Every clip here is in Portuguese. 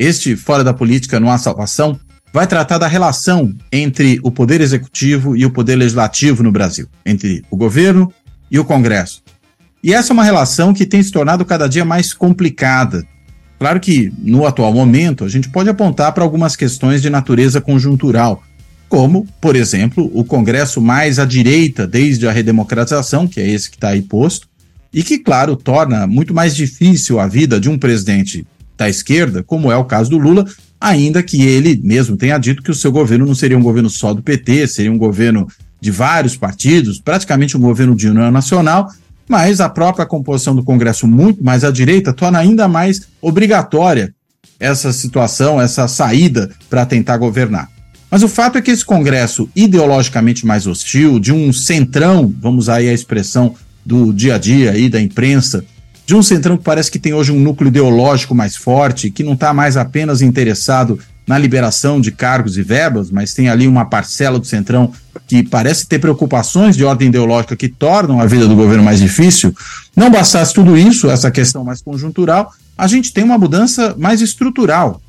Este Fora da Política Não Há Salvação vai tratar da relação entre o Poder Executivo e o Poder Legislativo no Brasil, entre o governo e o Congresso. E essa é uma relação que tem se tornado cada dia mais complicada. Claro que, no atual momento, a gente pode apontar para algumas questões de natureza conjuntural, como, por exemplo, o Congresso mais à direita desde a redemocratização, que é esse que está aí posto, e que, claro, torna muito mais difícil a vida de um presidente da esquerda, como é o caso do Lula, ainda que ele mesmo tenha dito que o seu governo não seria um governo só do PT, seria um governo de vários partidos, praticamente um governo de união nacional, mas a própria composição do Congresso muito mais à direita torna ainda mais obrigatória essa situação, essa saída para tentar governar. Mas o fato é que esse Congresso ideologicamente mais hostil, de um centrão, vamos aí a expressão do dia a dia aí da imprensa, de um centrão que parece que tem hoje um núcleo ideológico mais forte, que não está mais apenas interessado na liberação de cargos e verbas, mas tem ali uma parcela do centrão que parece ter preocupações de ordem ideológica que tornam a vida do governo mais difícil. Não bastasse tudo isso, essa questão mais conjuntural, a gente tem uma mudança mais estrutural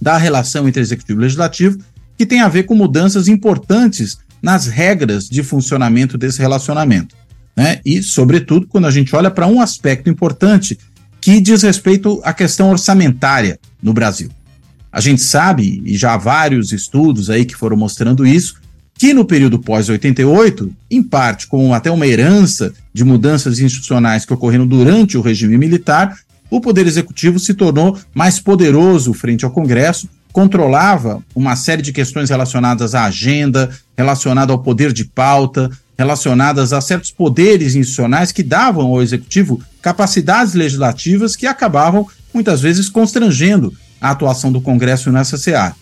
da relação entre executivo e legislativo, que tem a ver com mudanças importantes nas regras de funcionamento desse relacionamento né? E, sobretudo, quando a gente olha para um aspecto importante que diz respeito à questão orçamentária no Brasil. A gente sabe, e já há vários estudos aí que foram mostrando isso, que no período pós-88, em parte com até uma herança de mudanças institucionais que ocorreram durante o regime militar, o Poder Executivo se tornou mais poderoso frente ao Congresso, controlava uma série de questões relacionadas à agenda, relacionada ao poder de pauta, relacionadas a certos poderes institucionais que davam ao executivo capacidades legislativas que acabavam muitas vezes constrangendo a atuação do Congresso nessa seara.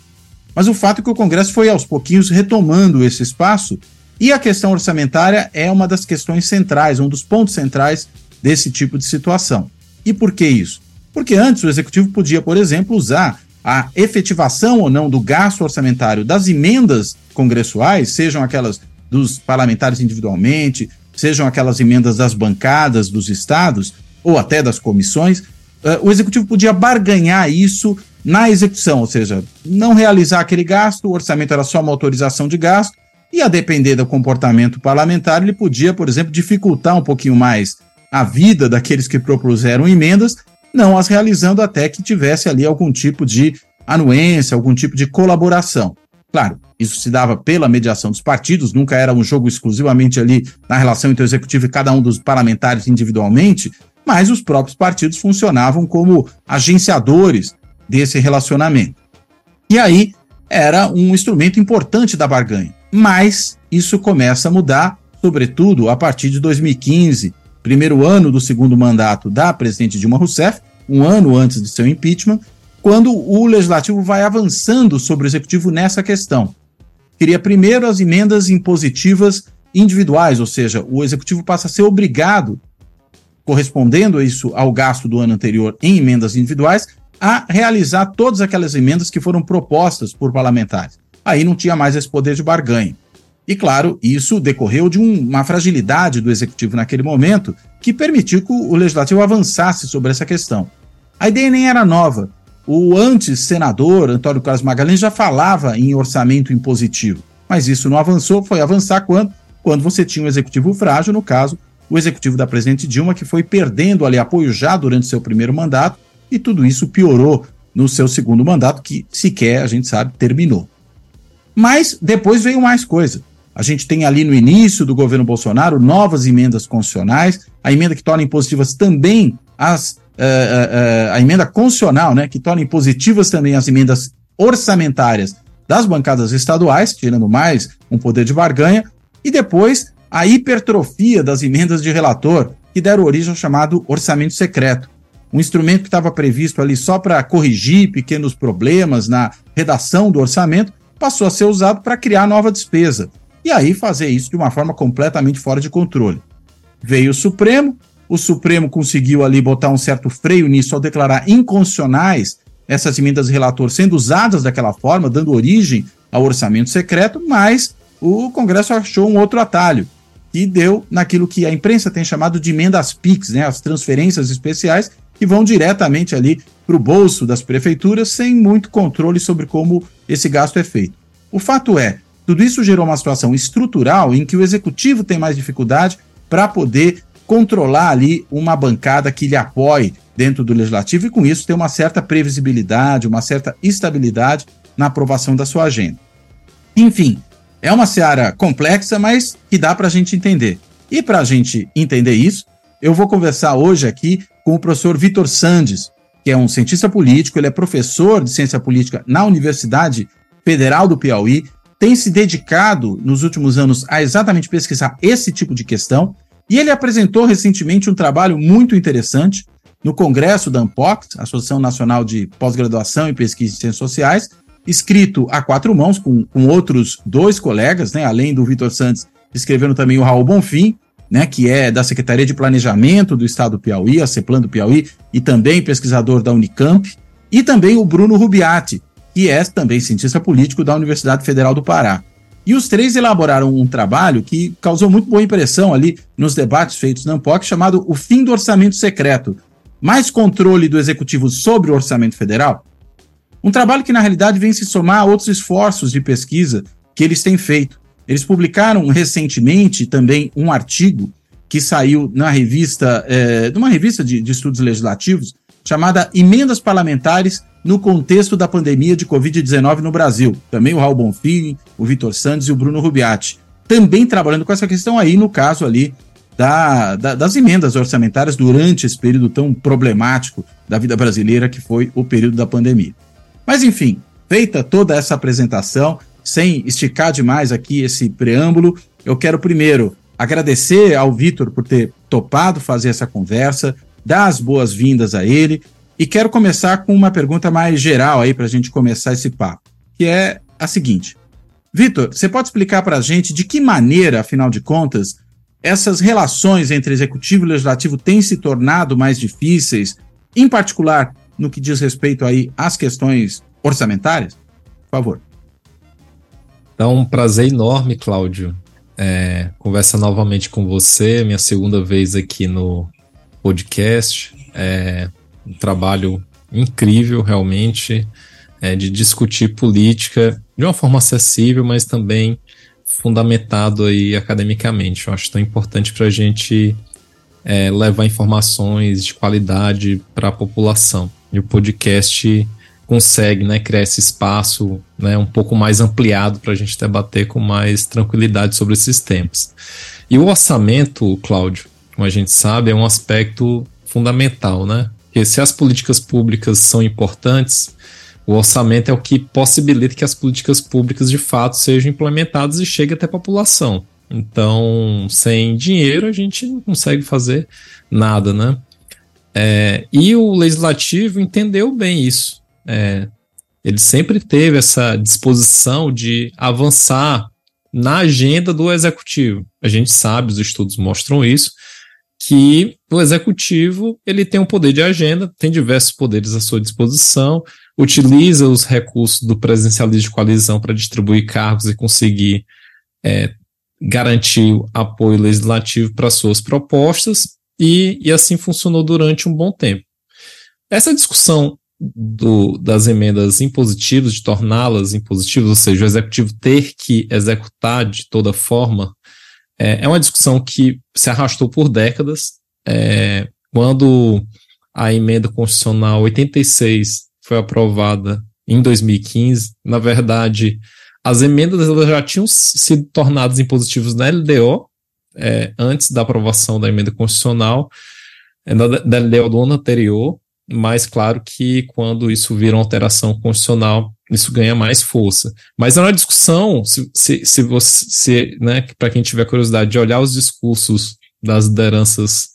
Mas o fato é que o Congresso foi aos pouquinhos retomando esse espaço e a questão orçamentária é uma das questões centrais, um dos pontos centrais desse tipo de situação. E por que isso? Porque antes o executivo podia, por exemplo, usar a efetivação ou não do gasto orçamentário das emendas congressuais, sejam aquelas dos parlamentares individualmente, sejam aquelas emendas das bancadas dos estados ou até das comissões, uh, o executivo podia barganhar isso na execução, ou seja, não realizar aquele gasto, o orçamento era só uma autorização de gasto, e a depender do comportamento parlamentar, ele podia, por exemplo, dificultar um pouquinho mais a vida daqueles que propuseram emendas, não as realizando até que tivesse ali algum tipo de anuência, algum tipo de colaboração. Claro, isso se dava pela mediação dos partidos, nunca era um jogo exclusivamente ali na relação entre o executivo e cada um dos parlamentares individualmente, mas os próprios partidos funcionavam como agenciadores desse relacionamento. E aí era um instrumento importante da barganha. Mas isso começa a mudar, sobretudo a partir de 2015, primeiro ano do segundo mandato da presidente Dilma Rousseff, um ano antes de seu impeachment, quando o legislativo vai avançando sobre o executivo nessa questão. Queria primeiro as emendas impositivas individuais, ou seja, o executivo passa a ser obrigado, correspondendo isso ao gasto do ano anterior em emendas individuais, a realizar todas aquelas emendas que foram propostas por parlamentares. Aí não tinha mais esse poder de barganha. E claro, isso decorreu de um, uma fragilidade do executivo naquele momento que permitiu que o legislativo avançasse sobre essa questão. A ideia nem era nova, o antes senador Antônio Carlos Magalhães já falava em orçamento impositivo, mas isso não avançou, foi avançar quando, quando você tinha um executivo frágil, no caso, o executivo da presidente Dilma, que foi perdendo ali apoio já durante seu primeiro mandato, e tudo isso piorou no seu segundo mandato, que sequer, a gente sabe, terminou. Mas depois veio mais coisa. A gente tem ali no início do governo Bolsonaro novas emendas constitucionais, a emenda que torna impositivas também as uh, uh, a emenda constitucional, né, que torna impositivas também as emendas orçamentárias das bancadas estaduais, tirando mais um poder de barganha, e depois a hipertrofia das emendas de relator, que deram origem ao chamado orçamento secreto. um instrumento que estava previsto ali só para corrigir pequenos problemas na redação do orçamento, passou a ser usado para criar nova despesa. E aí fazer isso de uma forma completamente fora de controle. Veio o Supremo, o Supremo conseguiu ali botar um certo freio nisso ao declarar inconstitucionais essas emendas relator sendo usadas daquela forma, dando origem ao orçamento secreto, mas o Congresso achou um outro atalho, que deu naquilo que a imprensa tem chamado de emendas PIX, né, as transferências especiais, que vão diretamente ali para o bolso das prefeituras, sem muito controle sobre como esse gasto é feito. O fato é, tudo isso gerou uma situação estrutural em que o executivo tem mais dificuldade para poder controlar ali uma bancada que lhe apoie dentro do legislativo e com isso ter uma certa previsibilidade, uma certa estabilidade na aprovação da sua agenda. Enfim, é uma seara complexa, mas que dá para a gente entender. E para a gente entender isso, eu vou conversar hoje aqui com o professor Vitor Sandes, que é um cientista político, ele é professor de ciência política na Universidade Federal do Piauí, tem se dedicado nos últimos anos a exatamente pesquisar esse tipo de questão, e ele apresentou recentemente um trabalho muito interessante no Congresso da ANPOC, Associação Nacional de Pós-Graduação e Pesquisa em Ciências Sociais, escrito a quatro mãos, com, com outros dois colegas, né, além do Vitor Santos, escrevendo também o Raul Bonfim, né, que é da Secretaria de Planejamento do Estado do Piauí, a CEPLAN do Piauí, e também pesquisador da Unicamp, e também o Bruno Rubiati, que é também cientista político da Universidade Federal do Pará. E os três elaboraram um trabalho que causou muito boa impressão ali nos debates feitos na ANPOC, chamado O Fim do Orçamento Secreto. Mais controle do Executivo sobre o Orçamento Federal? Um trabalho que, na realidade, vem se somar a outros esforços de pesquisa que eles têm feito. Eles publicaram recentemente também um artigo que saiu na revista, é, numa revista de, de estudos legislativos, chamada Emendas Parlamentares no contexto da pandemia de Covid-19 no Brasil. Também o Raul Bonfim, o Vitor Santos e o Bruno Rubiati. Também trabalhando com essa questão aí, no caso ali da, da, das emendas orçamentárias durante esse período tão problemático da vida brasileira que foi o período da pandemia. Mas enfim, feita toda essa apresentação, sem esticar demais aqui esse preâmbulo, eu quero primeiro agradecer ao Vitor por ter topado fazer essa conversa, dar as boas-vindas a ele e quero começar com uma pergunta mais geral aí para a gente começar esse papo, que é a seguinte. Vitor, você pode explicar para a gente de que maneira, afinal de contas, essas relações entre executivo e legislativo têm se tornado mais difíceis, em particular no que diz respeito aí às questões orçamentárias? Por favor. Então, um prazer enorme, Cláudio, é, conversa novamente com você, minha segunda vez aqui no podcast. É um trabalho incrível, realmente, é, de discutir política de uma forma acessível, mas também fundamentado aí academicamente. Eu acho tão importante para a gente é, levar informações de qualidade para a população. E o podcast consegue né, criar esse espaço né, um pouco mais ampliado para a gente debater com mais tranquilidade sobre esses temas. E o orçamento, Cláudio, como a gente sabe, é um aspecto fundamental, né? Porque se as políticas públicas são importantes, o orçamento é o que possibilita que as políticas públicas de fato sejam implementadas e cheguem até a população. Então, sem dinheiro, a gente não consegue fazer nada, né? É, e o legislativo entendeu bem isso. É, ele sempre teve essa disposição de avançar na agenda do executivo. A gente sabe, os estudos mostram isso, que o executivo ele tem um poder de agenda, tem diversos poderes à sua disposição, utiliza os recursos do presidencialismo de coalizão para distribuir cargos e conseguir é, garantir apoio legislativo para suas propostas, e, e assim funcionou durante um bom tempo. Essa discussão do, das emendas impositivas, de torná-las impositivas, ou seja, o executivo ter que executar de toda forma, é, é uma discussão que se arrastou por décadas. É, quando a emenda constitucional 86 foi aprovada em 2015, na verdade, as emendas já tinham sido tornadas impositivas na LDO, é, antes da aprovação da emenda constitucional, é, da, da LDO do ano anterior, mas claro que quando isso vira uma alteração constitucional, isso ganha mais força. Mas é uma discussão, se, se, se você, né, para quem tiver curiosidade de olhar os discursos das lideranças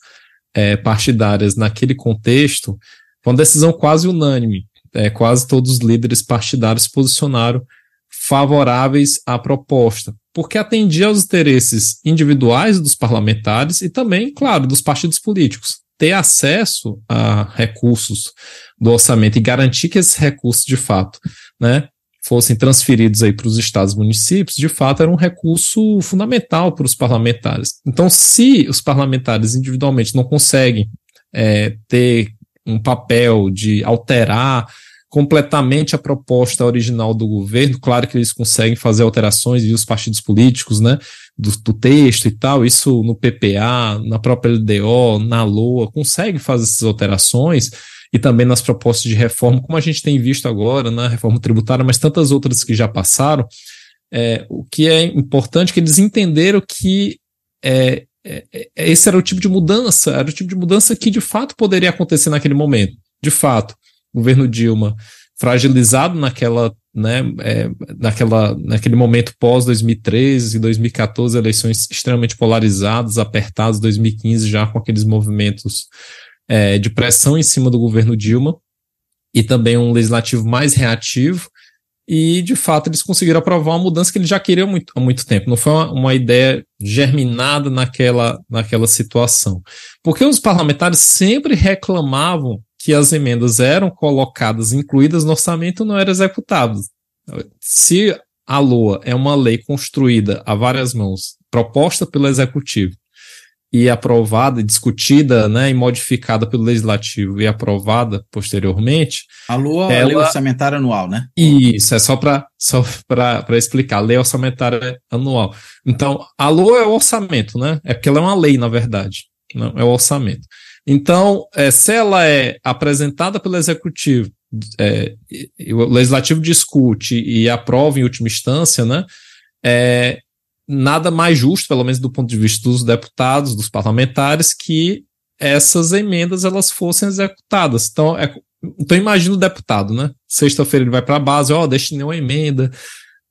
é, partidárias naquele contexto, foi uma decisão quase unânime. É, quase todos os líderes partidários se posicionaram favoráveis à proposta, porque atendia aos interesses individuais dos parlamentares e também, claro, dos partidos políticos. Ter acesso a recursos do orçamento e garantir que esses recursos, de fato, né, fossem transferidos aí para os estados e municípios, de fato era um recurso fundamental para os parlamentares. Então, se os parlamentares individualmente não conseguem é, ter um papel de alterar completamente a proposta original do governo. Claro que eles conseguem fazer alterações e os partidos políticos, né, do, do, texto e tal, isso no PPA, na própria LDO, na LOA, consegue fazer essas alterações e também nas propostas de reforma, como a gente tem visto agora na reforma tributária, mas tantas outras que já passaram. É, o que é importante é que eles entenderam que é, é, é, esse era o tipo de mudança, era o tipo de mudança que de fato poderia acontecer naquele momento. De fato, governo Dilma fragilizado naquela, né, é, naquela, naquele momento pós 2013 e 2014, eleições extremamente polarizadas, apertadas, 2015 já com aqueles movimentos é, de pressão em cima do governo Dilma e também um legislativo mais reativo. E, de fato, eles conseguiram aprovar uma mudança que eles já queriam muito, há muito tempo. Não foi uma, uma ideia germinada naquela, naquela situação. Porque os parlamentares sempre reclamavam que as emendas eram colocadas, incluídas no orçamento, não eram executadas. Se a LOA é uma lei construída a várias mãos, proposta pelo executivo e aprovada, discutida, né, e modificada pelo legislativo e aprovada posteriormente. A LOA é a lei orçamentária anual, né? Isso, é só para só para explicar, a lei orçamentária anual. Então, a LOA é o orçamento, né? É porque ela é uma lei, na verdade, não é o orçamento. Então, é, se ela é apresentada pelo executivo, é, o legislativo discute e aprova em última instância, né? É, nada mais justo, pelo menos do ponto de vista dos deputados, dos parlamentares, que essas emendas elas fossem executadas. Então, é, então imagina o deputado, né? Sexta-feira ele vai para a base, ó, oh, destinei uma emenda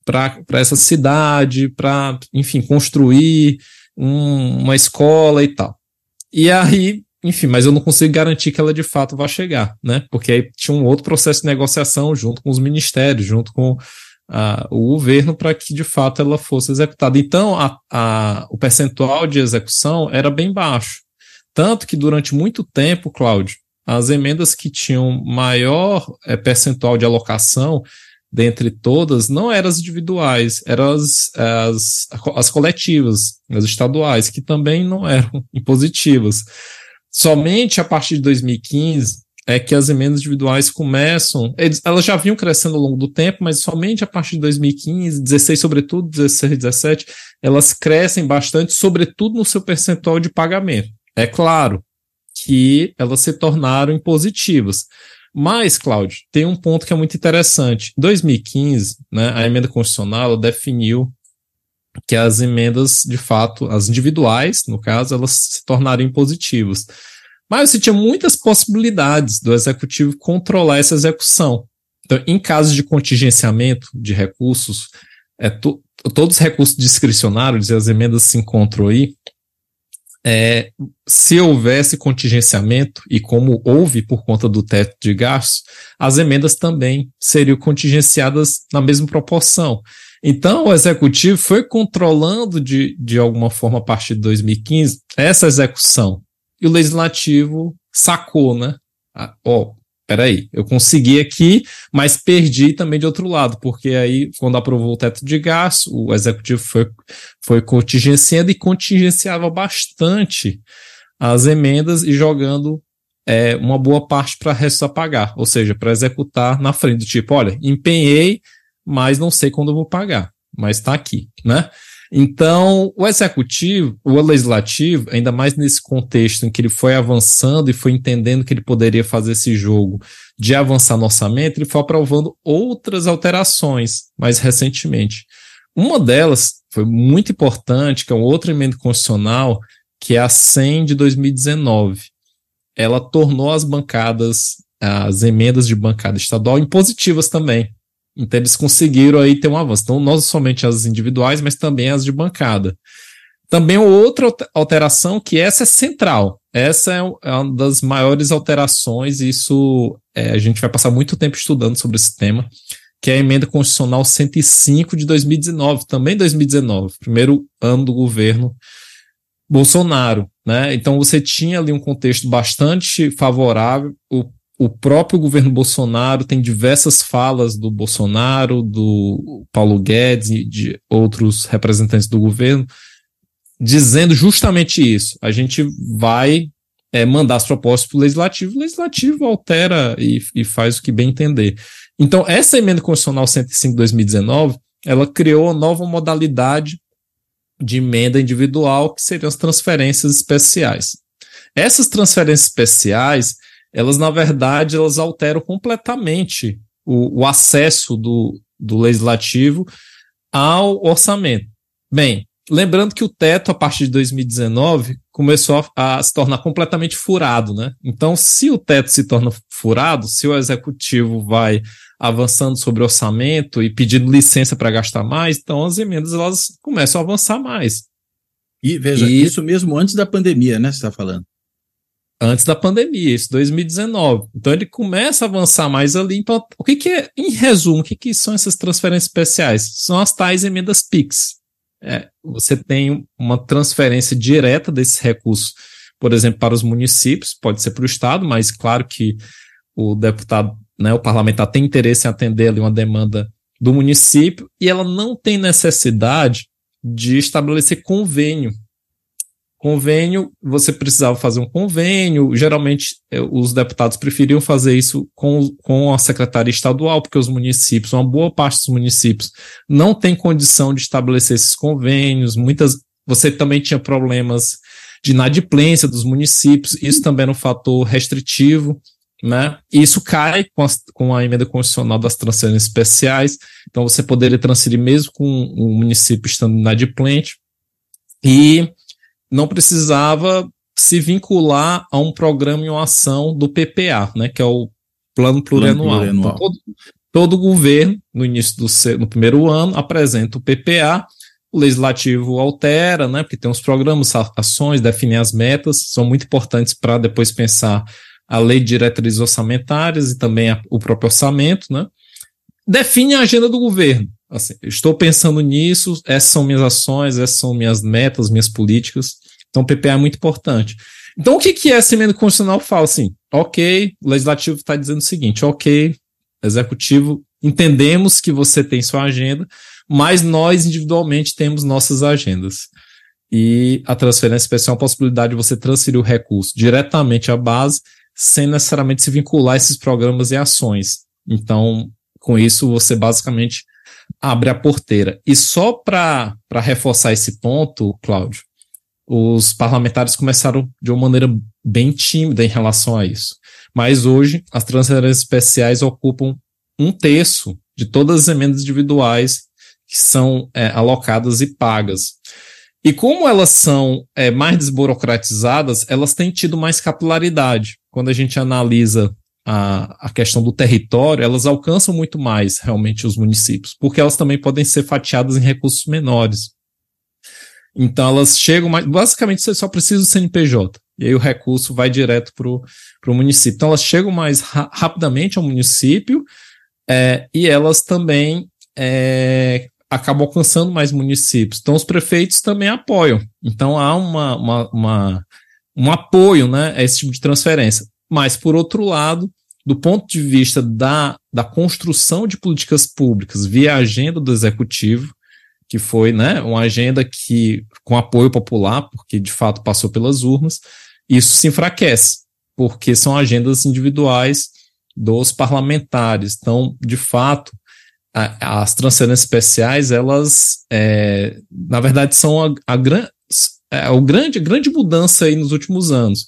para essa cidade, para, enfim, construir um, uma escola e tal. E aí enfim, mas eu não consigo garantir que ela de fato vá chegar, né? Porque aí tinha um outro processo de negociação junto com os ministérios, junto com uh, o governo, para que de fato ela fosse executada. Então, a, a, o percentual de execução era bem baixo. Tanto que durante muito tempo, Cláudio, as emendas que tinham maior é, percentual de alocação dentre todas não eram as individuais, eram as, as, as coletivas, as estaduais, que também não eram impositivas. Somente a partir de 2015 é que as emendas individuais começam. Elas já vinham crescendo ao longo do tempo, mas somente a partir de 2015, 16, sobretudo, 16, 17, elas crescem bastante, sobretudo no seu percentual de pagamento. É claro que elas se tornaram impositivas. Mas, Cláudio, tem um ponto que é muito interessante. Em 2015, né, a emenda constitucional definiu que as emendas, de fato, as individuais, no caso, elas se tornariam positivas. Mas você tinha muitas possibilidades do executivo controlar essa execução. Então, em caso de contingenciamento de recursos, é, to, todos os recursos discricionários e as emendas se encontram aí, é, se houvesse contingenciamento, e como houve por conta do teto de gastos, as emendas também seriam contingenciadas na mesma proporção. Então, o executivo foi controlando de, de alguma forma, a partir de 2015, essa execução. E o legislativo sacou, né? Ah, ó, peraí, eu consegui aqui, mas perdi também de outro lado, porque aí, quando aprovou o teto de gasto, o executivo foi, foi contingenciando e contingenciava bastante as emendas e jogando é, uma boa parte para resto a pagar, ou seja, para executar na frente, do tipo, olha, empenhei mas não sei quando eu vou pagar, mas está aqui, né? Então, o executivo, o legislativo, ainda mais nesse contexto em que ele foi avançando e foi entendendo que ele poderia fazer esse jogo de avançar no orçamento, ele foi aprovando outras alterações mais recentemente. Uma delas foi muito importante, que é um outro emenda constitucional, que é a 100 de 2019. Ela tornou as bancadas, as emendas de bancada estadual impositivas também. Então eles conseguiram aí ter um avanço. Então, não somente as individuais, mas também as de bancada. Também outra alteração, que essa é central, essa é, é uma das maiores alterações, e isso é, a gente vai passar muito tempo estudando sobre esse tema, que é a emenda constitucional 105 de 2019, também 2019, primeiro ano do governo Bolsonaro, né? Então você tinha ali um contexto bastante favorável. O, o próprio governo Bolsonaro tem diversas falas do Bolsonaro, do Paulo Guedes e de outros representantes do governo dizendo justamente isso. A gente vai é, mandar as propostas para o legislativo, o legislativo altera e, e, faz o que bem entender. Então, essa emenda constitucional 105 de 2019, ela criou uma nova modalidade de emenda individual, que seriam as transferências especiais. Essas transferências especiais, elas, na verdade, elas alteram completamente o, o acesso do, do legislativo ao orçamento. Bem, lembrando que o teto, a partir de 2019, começou a, a, se tornar completamente furado, né? Então, se o teto se torna furado, se o executivo vai avançando sobre orçamento e pedindo licença para gastar mais, então as emendas elas começam a avançar mais. E veja, e, isso mesmo antes da pandemia, né? Você está falando? Antes da pandemia, isso 2019. Então ele começa a avançar mais ali. Então, o que, que é, em resumo, o que, que são essas transferências especiais? São as tais emendas PIX. É, você tem uma transferência direta desses recursos, por exemplo, para os municípios, pode ser para o Estado, mas claro que o deputado, né, o parlamentar tem interesse em atender ali uma demanda do município e ela não tem necessidade de estabelecer convênio Convênio, você precisava fazer um convênio. Geralmente, eh, os deputados preferiam fazer isso com, com a secretaria estadual, porque os municípios, uma boa parte dos municípios, não tem condição de estabelecer esses convênios. Muitas, você também tinha problemas de inadimplência dos municípios. Isso também era um fator restritivo. Né? Isso cai com a, com a emenda constitucional das transferências especiais. Então, você poderia transferir mesmo com o município estando inadimplente. E não precisava se vincular a um programa e uma ação do PPA, né, que é o Plano Plurianual. Plano plurianual. Então, todo, todo governo, no início do no primeiro ano, apresenta o PPA, o legislativo altera, né, porque tem os programas, ações, define as metas, são muito importantes para depois pensar a lei de diretrizes orçamentárias e também a, o próprio orçamento, né, define a agenda do governo. Assim, estou pensando nisso, essas são minhas ações, essas são minhas metas, minhas políticas. Então, PPA é muito importante. Então, o que, que é essa emenda constitucional fala? Assim, ok, o legislativo está dizendo o seguinte, ok, executivo, entendemos que você tem sua agenda, mas nós individualmente temos nossas agendas. E a transferência especial é uma possibilidade de você transferir o recurso diretamente à base, sem necessariamente se vincular a esses programas e ações. Então, com isso, você basicamente abre a porteira. E só para reforçar esse ponto, Cláudio, os parlamentares começaram de uma maneira bem tímida em relação a isso. Mas hoje, as transferências especiais ocupam um terço de todas as emendas individuais que são é, alocadas e pagas. E como elas são é, mais desburocratizadas, elas têm tido mais capilaridade. Quando a gente analisa a, a questão do território, elas alcançam muito mais realmente os municípios, porque elas também podem ser fatiadas em recursos menores. Então elas chegam mais. Basicamente, você só precisa do CNPJ. E aí o recurso vai direto para o município. Então elas chegam mais ra rapidamente ao município é, e elas também é, acabam alcançando mais municípios. Então os prefeitos também apoiam. Então há uma, uma, uma, um apoio né, a esse tipo de transferência. Mas, por outro lado, do ponto de vista da, da construção de políticas públicas via agenda do executivo, que foi né, uma agenda que com apoio popular, porque de fato passou pelas urnas, isso se enfraquece, porque são agendas individuais dos parlamentares. Então, de fato, a, as transferências especiais, elas, é, na verdade, são a, a, gran, é, a grande, grande mudança aí nos últimos anos.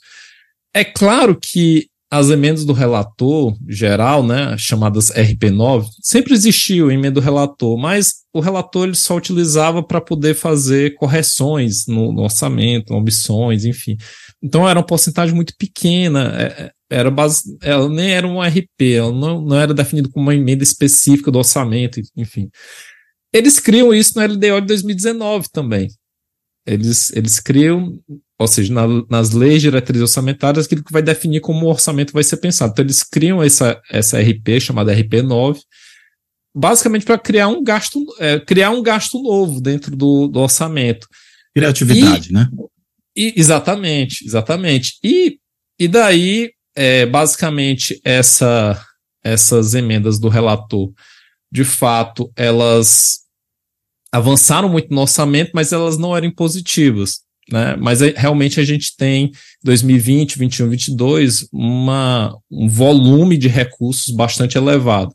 É claro que as emendas do relator geral, né, chamadas RP9, sempre existiu emenda do relator, mas o relator ele só utilizava para poder fazer correções no, no, orçamento, ambições, enfim. Então era uma porcentagem muito pequena, é, é, era base, ela nem era um RP, ela não, não era definido como uma emenda específica do orçamento, enfim. Eles criam isso no LDO de 2019 também. Eles, eles criam, ou seja, na, nas leis diretrizes orçamentárias, aquilo que vai definir como o orçamento vai ser pensado. Então, eles criam essa, essa RP, chamada RP9, basicamente para criar um gasto, é, criar um gasto novo dentro do, do orçamento. Criatividade, e, né? E, exatamente, exatamente. E, e daí, é, basicamente, essa, essas emendas do relator, de fato, elas avançaram muito no orçamento, mas elas não eram positivas. Né? Mas realmente a gente tem 2020, 21, 22 uma, um volume de recursos bastante elevado.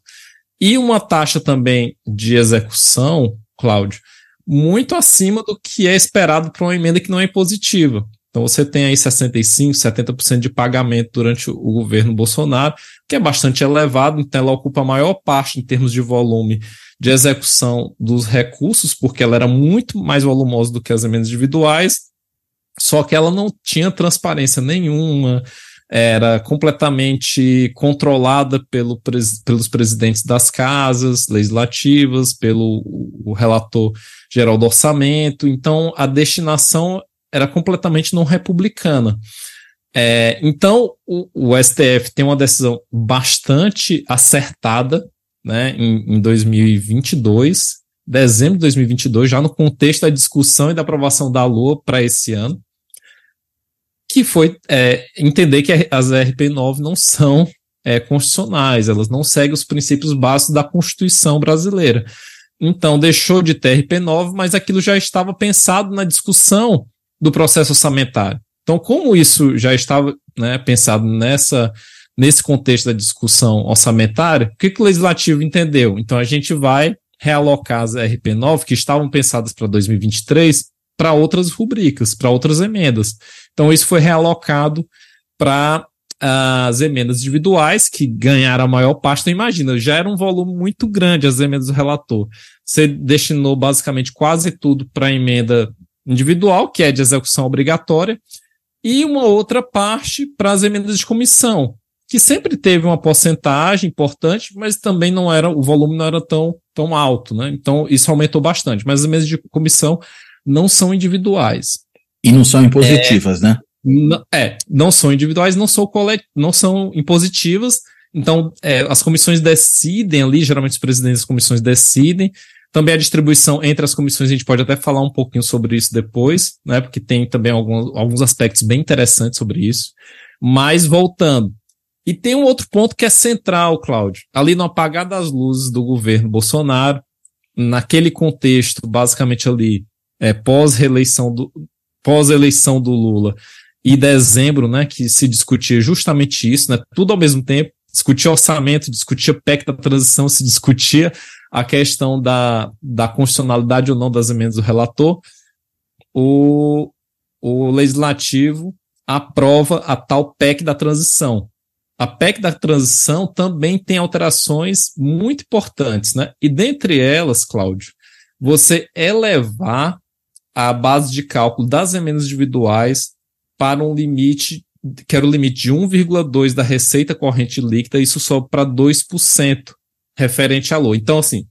E uma taxa também de execução, Cláudio, muito acima do que é esperado para uma emenda que não é positiva. Então você tem aí 65%, 70% de pagamento durante o governo Bolsonaro, que é bastante elevado, então ela ocupa a maior parte em termos de volume de execução dos recursos, porque ela era muito mais volumosa do que as emendas individuais, só que ela não tinha transparência nenhuma, era completamente controlada pelo, pelos presidentes das casas legislativas, pelo o relator geral do orçamento, então a destinação era completamente não republicana. É, então, o, o, STF tem uma decisão bastante acertada né, em, em 2022, dezembro de 2022, já no contexto da discussão e da aprovação da LOA para esse ano, que foi é, entender que as RP9 não são é, constitucionais, elas não seguem os princípios básicos da Constituição brasileira. Então, deixou de ter RP9, mas aquilo já estava pensado na discussão do processo orçamentário. Então, como isso já estava né, pensado nessa, nesse contexto da discussão orçamentária, o que, que o legislativo entendeu? Então, a gente vai realocar as RP9, que estavam pensadas para 2023, para outras rubricas, para outras emendas. Então, isso foi realocado para as emendas individuais, que ganharam a maior parte. Então, imagina, já era um volume muito grande as emendas do relator. Você destinou basicamente quase tudo para a emenda individual, que é de execução obrigatória, e uma outra parte para as emendas de comissão, que sempre teve uma porcentagem importante, mas também não era, o volume não era tão, tão alto, né? Então, isso aumentou bastante. Mas as emendas de comissão não são individuais. E não são impositivas, é, né? É, não são individuais, não são, colet, não são impositivas. Então, é, as comissões decidem ali, geralmente os presidentes das comissões decidem. Também a distribuição entre as comissões, a gente pode até falar um pouquinho sobre isso depois, né? Porque tem também alguns, alguns aspectos bem interessantes sobre isso. Mas voltando. E tem um outro ponto que é central, Cláudio. Ali no apagar das luzes do governo Bolsonaro, naquele contexto, basicamente ali, é, pós-reeleição do pós-eleição do Lula e dezembro, né, que se discutia justamente isso, né, tudo ao mesmo tempo, discutia orçamento, discutia PEC da transição, se discutia a questão da, da constitucionalidade ou não das emendas do relator, o, o legislativo aprova a tal PEC da transição. A PEC da transição também tem alterações muito importantes, né? E dentre elas, Cláudio, você elevar a base de cálculo das emendas individuais para um limite, que era o limite de 1,2% da receita corrente líquida, isso sobe para 2% referente à LOA. Então, assim,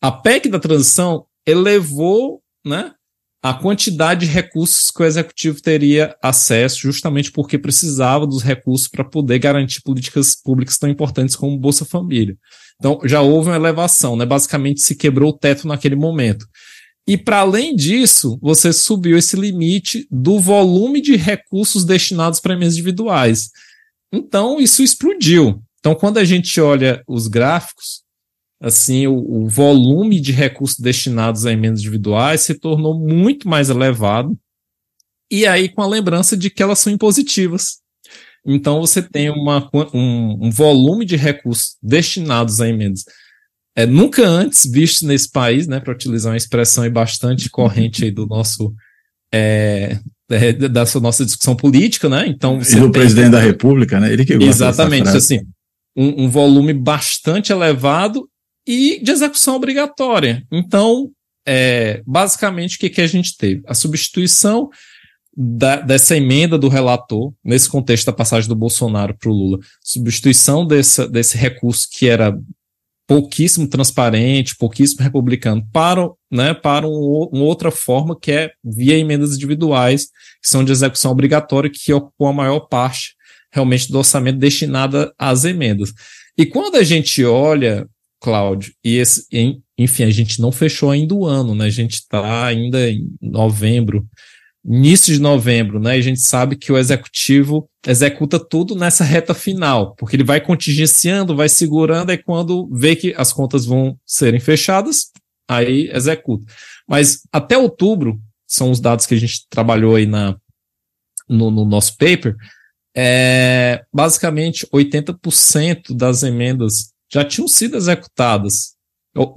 a PEC da transição elevou né, a quantidade de recursos que o executivo teria acesso, justamente porque precisava dos recursos para poder garantir políticas públicas tão importantes como Bolsa Família. Então, já houve uma elevação, né? Basicamente, se quebrou o teto naquele momento. E para além disso, você subiu esse limite do volume de recursos destinados para emendas individuais. Então, isso explodiu. Então, quando a gente olha os gráficos, assim, o, o volume de recursos destinados a emendas individuais se tornou muito mais elevado. E aí, com a lembrança de que elas são impositivas. Então, você tem uma, um, um volume de recursos destinados a emendas é, nunca antes visto nesse país, né, para utilizar uma expressão bastante corrente do nosso é, é, da nossa discussão política, né? Então e do tem, presidente da República, né? Ele que gosta exatamente assim um, um, volume bastante elevado e de execução obrigatória. Então, é, basicamente, o que, que a gente teve? A substituição da, dessa emenda do relator, nesse contexto da passagem do Bolsonaro para o Lula, substituição dessa, desse recurso que era pouquíssimo transparente, pouquíssimo republicano para né, para um, uma outra forma que é via emendas individuais, que são de execução obrigatória, que ocupam a maior parte realmente do orçamento destinada às emendas. E quando a gente olha, Cláudio, e esse, enfim, a gente não fechou ainda o ano, né? A gente está ainda em novembro, início de novembro, né? E a gente sabe que o executivo executa tudo nessa reta final, porque ele vai contingenciando, vai segurando, e quando vê que as contas vão serem fechadas, aí executa. Mas até outubro, são os dados que a gente trabalhou aí na, no, no nosso paper, é, basicamente 80% das emendas já tinham sido executadas,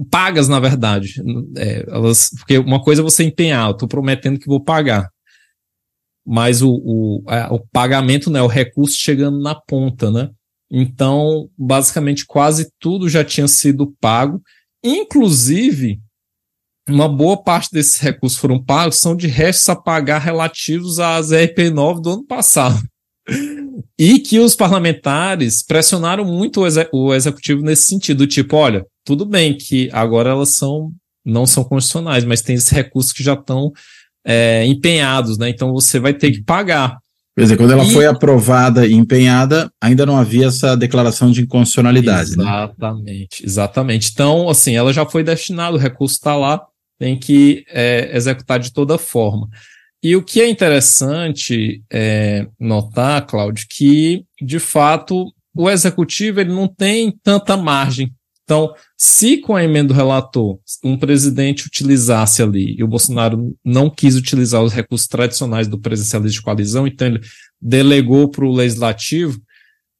pagas na verdade. É, elas, porque uma coisa é você empenhar, eu estou prometendo que vou pagar. Mas o, o, é, o pagamento, né, o recurso chegando na ponta, né? Então, basicamente, quase tudo já tinha sido pago, inclusive uma boa parte desses recursos foram pagos são de restos a pagar relativos às RP9 do ano passado. E que os parlamentares pressionaram muito o, exe o executivo nesse sentido, tipo, olha, tudo bem que agora elas são não são constitucionais, mas tem esses recursos que já estão é, empenhados, né? Então você vai ter que pagar. Quer dizer, quando ela e... foi aprovada e empenhada, ainda não havia essa declaração de inconstitucionalidade, né? exatamente, né? Exatamente. Então, assim, ela já foi destinada, o recurso está lá, tem que é, executar de toda forma. E o que é interessante é, notar, Cláudio, que, de fato, o executivo ele não tem tanta margem. Então, se com a emenda do relator um presidente utilizasse ali, e o Bolsonaro não quis utilizar os recursos tradicionais do presidencialismo de coalizão, então ele delegou para o legislativo,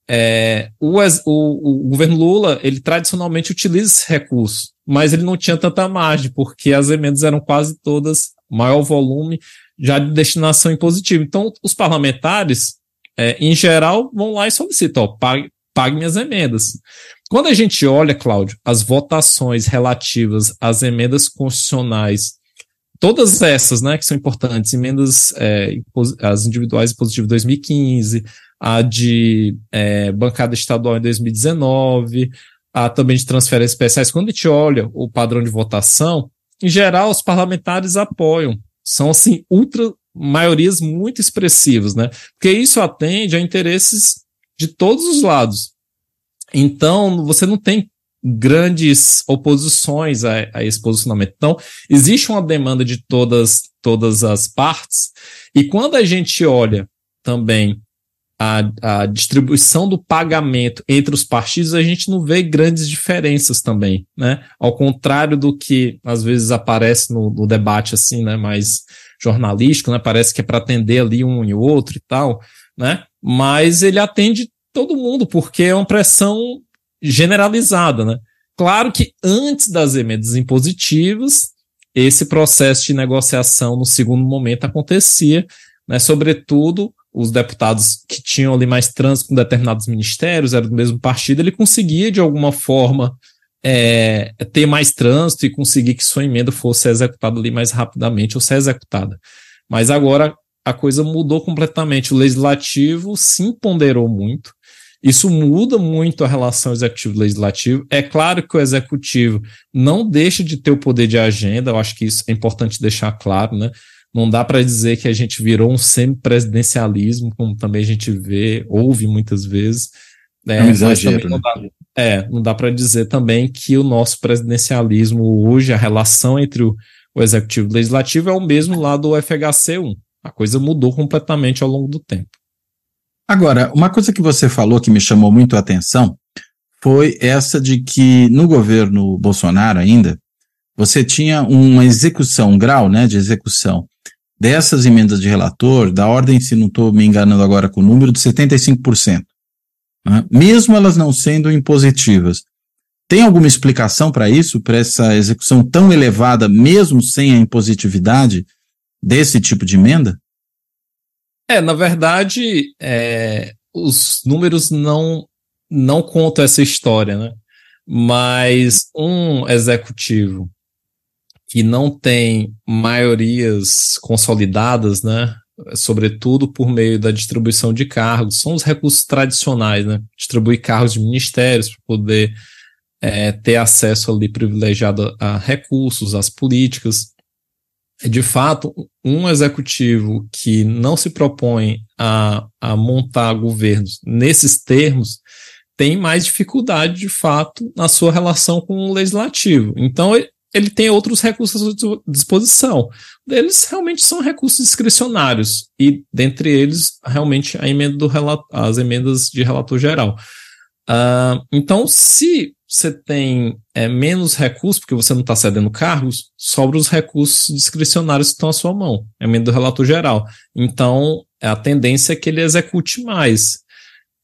é, o, o, o, governo Lula, ele tradicionalmente utiliza esse recurso, mas ele não tinha tanta margem, porque as emendas eram quase todas maior volume já de destinação impositiva. Então, os parlamentares, é, em geral, vão lá e solicitam, ó, pague, pague minhas emendas. Quando a gente olha, Cláudio, as votações relativas às emendas constitucionais, todas essas, né, que são importantes, emendas é, as individuais impositivas de 2015, a de é, bancada estadual em 2019, a também de transferências especiais, quando a gente olha o padrão de votação, em geral, os parlamentares apoiam. São, assim, ultra maiorias muito expressivas, né? Porque isso atende a interesses de todos os lados. Então, você não tem grandes oposições a, a, esse posicionamento. Então, existe uma demanda de todas, todas as partes, e quando a gente olha também a, a distribuição do pagamento entre os partidos, a gente não vê grandes diferenças também, né? Ao contrário do que às vezes aparece no, no debate assim, né? Mais jornalístico, né? Parece que é para atender ali um e outro e tal, né? Mas ele atende todo mundo, porque é uma pressão generalizada, né? Claro que antes das emendas impositivas, esse processo de negociação no segundo momento acontecia, né? Sobretudo os deputados que tinham ali mais trânsito com determinados ministérios, eram do mesmo partido, ele conseguia, de alguma forma, é, ter mais trânsito e conseguir que sua emenda fosse executada ali mais rapidamente ou ser executada. Mas agora a coisa mudou completamente. O legislativo se empoderou muito. Isso muda muito a relação executivo-legislativo. É claro que o executivo não deixa de ter o poder de agenda, eu acho que isso é importante deixar claro, né? Não dá para dizer que a gente virou um semipresidencialismo, como também a gente vê, ouve muitas vezes. É, é um exagero. Não dá, né? é, não dá para dizer também que o nosso presidencialismo hoje, a relação entre o, o executivo e o legislativo é o mesmo lá do FHC1. A coisa mudou completamente ao longo do tempo. Agora, uma coisa que você falou que me chamou muito a atenção foi essa de que no governo Bolsonaro ainda, você tinha uma execução, um grau né, de execução dessas emendas de relator, da ordem, se não estou me enganando agora com o número, de 75%. Né? Mesmo elas não sendo impositivas. Tem alguma explicação para isso, para essa execução tão elevada, mesmo sem a impositividade desse tipo de emenda? É, na verdade, é, os números não, não contam essa história, né? Mas um executivo que não tem maiorias consolidadas, né? Sobretudo por meio da distribuição de cargos, são os recursos tradicionais, né? Distribuir cargos de ministérios para poder é, ter acesso ali privilegiado a recursos, às políticas. De fato, um executivo que não se propõe a, a montar governos nesses termos tem mais dificuldade, de fato, na sua relação com o legislativo. Então, ele tem outros recursos à disposição. Eles realmente são recursos discricionários, e dentre eles, realmente, a emenda do as emendas de relator geral. Uh, então, se você tem é, menos recursos, porque você não está cedendo cargos, sobra os recursos discricionários que estão à sua mão, a emenda do relator geral. Então, a tendência é que ele execute mais.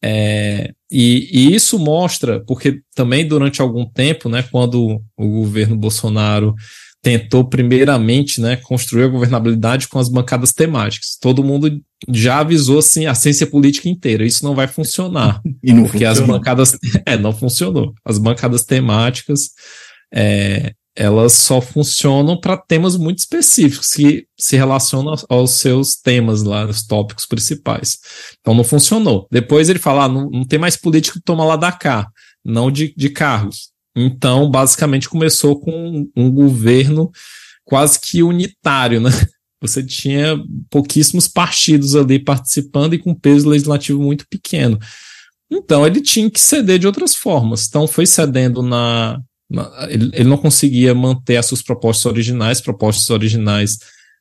É, e, e, isso mostra, porque também durante algum tempo, né, quando o governo Bolsonaro tentou primeiramente né, construir a governabilidade com as bancadas temáticas, todo mundo já avisou assim, a ciência política inteira, isso não vai funcionar. E não porque funcionou. as bancadas. É, não funcionou. As bancadas temáticas é, elas só funcionam para temas muito específicos que se relacionam aos seus temas lá, os tópicos principais. Então não funcionou. Depois ele fala, ah, não, não tem mais político que toma lá da cá, não de, de. Então, basicamente, começou com um governo quase que unitário, né? Você tinha pouquíssimos partidos ali participando e com peso legislativo muito pequeno. Então, ele tinha que ceder de outras formas. Então, foi cedendo na, ele, ele não conseguia manter as suas propostas originais, propostas originais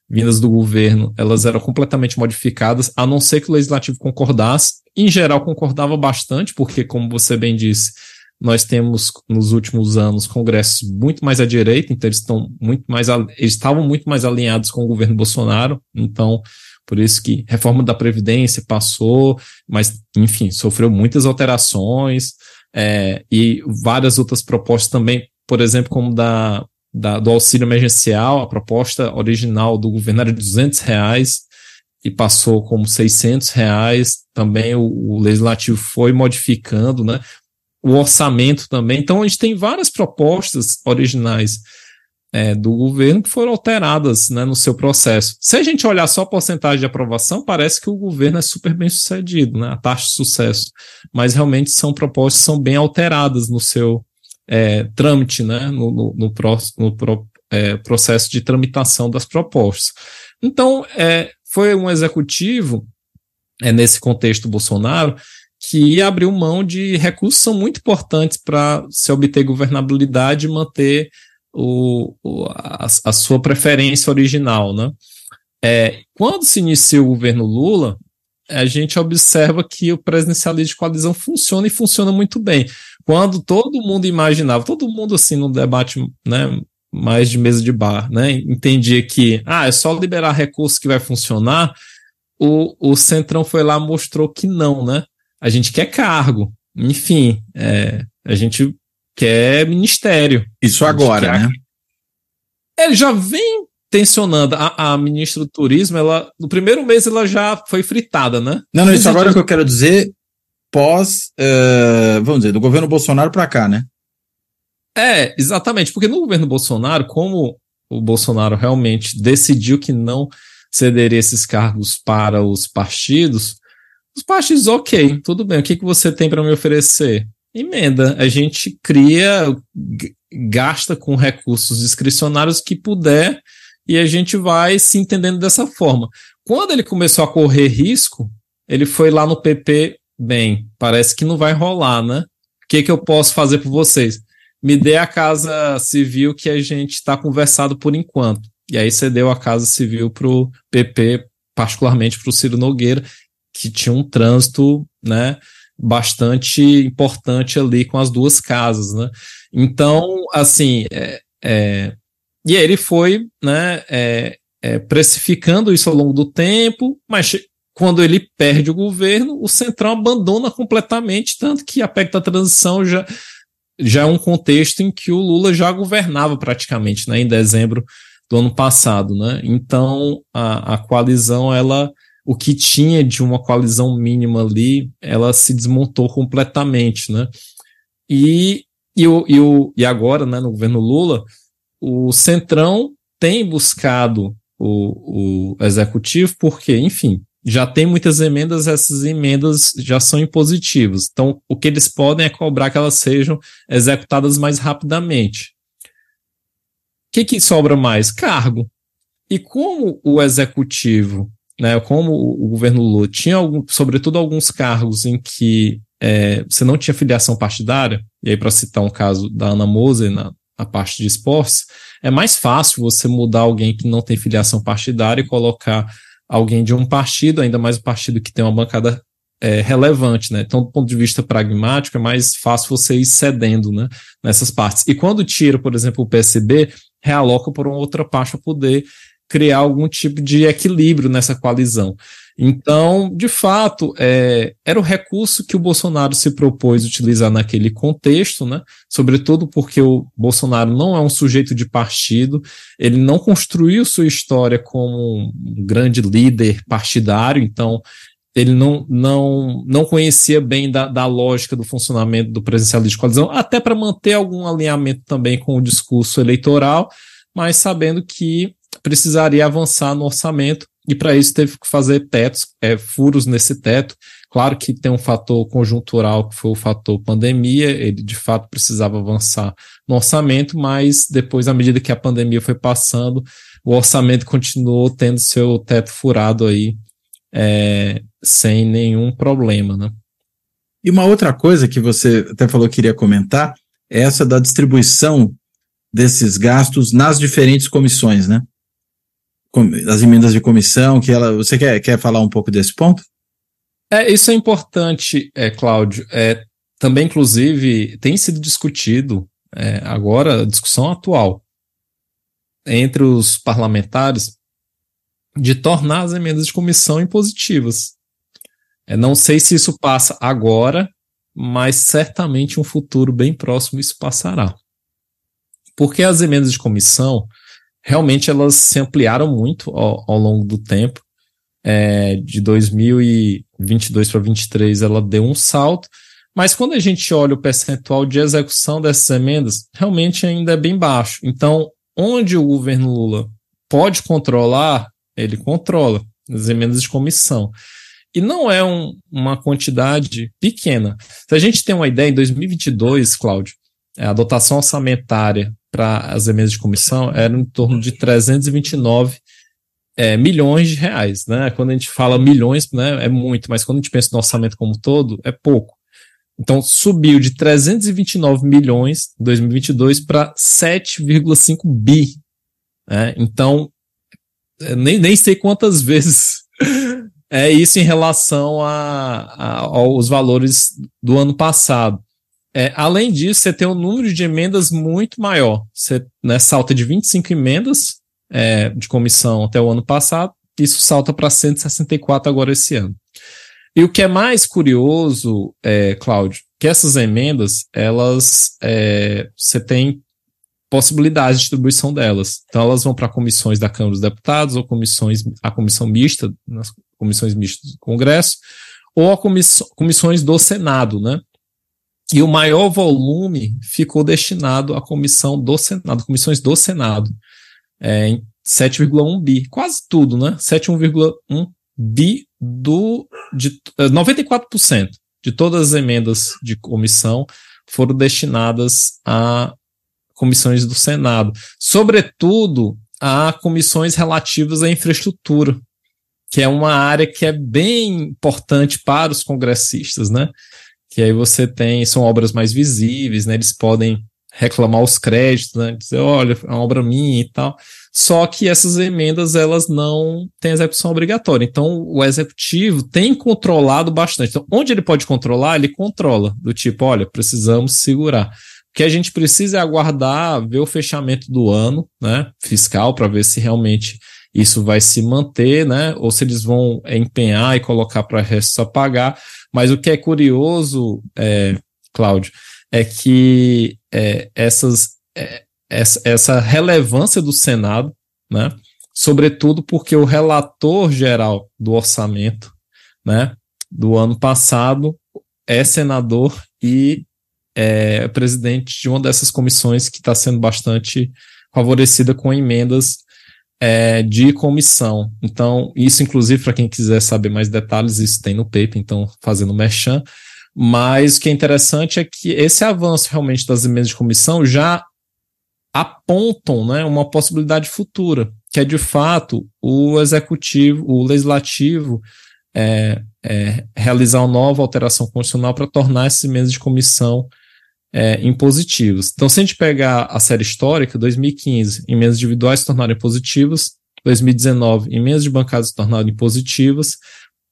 vindas do governo, elas eram completamente modificadas, a não ser que o legislativo concordasse. Em geral, concordava bastante, porque, como você bem disse, nós temos nos últimos anos congressos muito mais à direita, então eles estão muito mais eles estavam muito mais alinhados com o governo Bolsonaro, então por isso que reforma da previdência passou, mas enfim sofreu muitas alterações é, e várias outras propostas também, por exemplo, como da, da, do auxílio emergencial, a proposta original do governo era de 200 reais e passou como 600 reais, também o, o legislativo foi modificando, né? O orçamento também. Então, a gente tem várias propostas originais é, do governo que foram alteradas né, no seu processo. Se a gente olhar só a porcentagem de aprovação, parece que o governo é super bem sucedido, né, a taxa de sucesso, mas realmente são propostas são bem alteradas no seu é, trâmite, né, no, no, no, no pro, é, processo de tramitação das propostas. Então, é, foi um executivo, é, nesse contexto Bolsonaro, que abriu mão de recursos que são muito importantes para se obter governabilidade e manter o, o a, a, sua preferência original, né? É, quando se inicia o governo Lula, a gente observa que o presidencialismo de coalizão funciona e funciona muito bem. Quando todo mundo imaginava, todo mundo assim no debate, né, mais de mesa de bar, né, entendia que ah, é só liberar recursos que vai funcionar, o, o Centrão foi lá mostrou que não, né? A gente quer cargo. Enfim, é, a gente que é ministério. Isso agora, né? Ele já vem tensionando. A, a, ministra do Turismo, ela no primeiro mês ela já foi fritada, né? Não, não, isso agora é o que eu quero dizer pós, uh, vamos dizer, do governo Bolsonaro para cá, né? É, exatamente, porque no governo Bolsonaro, como o Bolsonaro realmente decidiu que não cederia esses cargos para os partidos, os partidos, ok, tudo bem, o que, que você tem para me oferecer? Emenda. A gente cria, gasta com recursos discricionários que puder e a gente vai se entendendo dessa forma. Quando ele começou a correr risco, ele foi lá no PP, bem, parece que não vai rolar, né? O que, que eu posso fazer por vocês? Me dê a casa civil que a gente está conversado por enquanto. E aí cedeu a casa civil para o PP, particularmente para o Ciro Nogueira, que tinha um trânsito, né? Bastante importante ali com as duas casas, né? Então, assim, é, é, e aí ele foi, né, é, é, precificando isso ao longo do tempo, mas quando ele perde o governo, o Centrão abandona completamente, tanto que a PEC da transição já, já é um contexto em que o Lula já governava praticamente, né, em dezembro do ano passado, né? Então, a, a coalizão, ela o que tinha de uma coalizão mínima ali, ela se desmontou completamente, né? E, e, o, e, o, e agora, né, no governo Lula, o Centrão tem buscado o, o executivo, porque, enfim, já tem muitas emendas, essas emendas já são impositivas. Então, o que eles podem é cobrar que elas sejam executadas mais rapidamente. O que, que sobra mais? Cargo. E como o executivo, né, como o governo Lula tinha, algum, sobretudo, alguns cargos em que é, você não tinha filiação partidária, e aí para citar um caso da Ana Moser na, parte de esportes, é mais fácil você mudar alguém que não tem filiação partidária e colocar alguém de um partido, ainda mais um partido que tem uma bancada é, relevante, né? Então, do ponto de vista pragmático, é mais fácil você ir cedendo né, nessas partes. E quando tira, por exemplo, o PSB, realoca por uma outra parte para poder criar algum tipo de equilíbrio nessa coalizão. Então, de fato, é, era o recurso que o Bolsonaro se propôs utilizar naquele contexto, né? Sobretudo porque o Bolsonaro não é um sujeito de partido, ele não construiu sua história como um grande líder partidário, então ele não, não, não conhecia bem da, da lógica do funcionamento do presencialismo de coalizão, até para manter algum alinhamento também com o discurso eleitoral, mas sabendo que precisaria avançar no orçamento e para isso teve que fazer tetos, é, furos nesse teto. Claro que tem um fator conjuntural, que foi o fator pandemia, ele de fato precisava avançar no orçamento, mas depois, à medida que a pandemia foi passando, o orçamento continuou tendo seu teto furado aí, é, sem nenhum problema, né? E uma outra coisa que você até falou que queria comentar é essa da distribuição desses gastos nas diferentes comissões, né? As emendas de comissão, que ela. Você quer, quer falar um pouco desse ponto? É, isso é importante, é, Cláudio. É, também, inclusive, tem sido discutido é, agora, a discussão atual entre os parlamentares de tornar as emendas de comissão impositivas. É, não sei se isso passa agora, mas certamente um futuro bem próximo isso passará. Porque as emendas de comissão, realmente elas se ampliaram muito ao, ao longo do tempo. É, de 2022 para 2023 ela deu um salto, mas quando a gente olha o percentual de execução dessas emendas, realmente ainda é bem baixo. Então, onde o governo Lula pode controlar, ele controla as emendas de comissão. E não é um, uma quantidade pequena. Se a gente tem uma ideia, em 2022, Cláudio, a dotação orçamentária para as emendas de comissão era em torno de 329 é, milhões de reais, né? Quando a gente fala milhões, né, é muito, mas quando a gente pensa no orçamento como todo, é pouco. Então, subiu de 329 milhões em 2022 para 7,5 bi. Né? Então, nem, nem sei quantas vezes é isso em relação a, a, aos valores do ano passado. É, além disso, você tem um número de emendas muito maior. Você né, salta de 25 emendas é, de comissão até o ano passado, isso salta para 164 agora esse ano. E o que é mais curioso, é, Cláudio, que essas emendas, elas, é, você tem possibilidade de distribuição delas. Então, elas vão para comissões da Câmara dos Deputados, ou comissões, a comissão mista, nas comissões mistas do Congresso, ou a comissões do Senado, né? E o maior volume ficou destinado à comissão do Senado, comissões do Senado, é, em 7,1 bi, quase tudo, né? 7,1 bi do, de 94% é, de todas as emendas de comissão foram destinadas a comissões do Senado, sobretudo a comissões relativas à infraestrutura, que é uma área que é bem importante para os congressistas, né? Que aí você tem, são obras mais visíveis, né? Eles podem reclamar os créditos, né? Dizer, olha, é uma obra minha e tal. Só que essas emendas, elas não têm execução obrigatória. Então, o executivo tem controlado bastante. Então, onde ele pode controlar, ele controla. Do tipo, olha, precisamos segurar. O que a gente precisa é aguardar, ver o fechamento do ano, né? Fiscal, para ver se realmente isso vai se manter, né? Ou se eles vão empenhar e colocar para resto a pagar. Mas o que é curioso, é, Cláudio, é que é, essas, é, essa, relevância do Senado, né? Sobretudo porque o relator geral do orçamento, né? Do ano passado é senador e é presidente de uma dessas comissões que está sendo bastante favorecida com emendas é, de comissão. Então, isso, inclusive, para quem quiser saber mais detalhes, isso tem no paper, então, fazendo merchan. Mas o que é interessante é que esse avanço realmente das emendas de comissão já apontam né, uma possibilidade futura, que é de fato o executivo, o legislativo é, é, realizar uma nova alteração constitucional para tornar esses emendas de comissão é, impositivos. Então, se a gente pegar a série histórica, 2015, emendas individuais se tornaram impositivas, 2019, emendas de bancada se tornaram impositivas,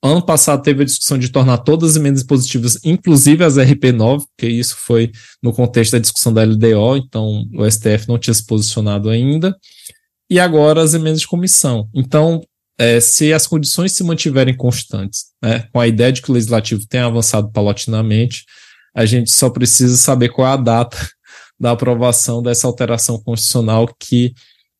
Ano passado teve a discussão de tornar todas as emendas positivas, inclusive as RP9, porque isso foi no contexto da discussão da LDO, então o STF não tinha se posicionado ainda. E agora as emendas de comissão. Então, é, se as condições se mantiverem constantes, né, com a ideia de que o legislativo tenha avançado paulatinamente, a gente só precisa saber qual é a data da aprovação dessa alteração constitucional que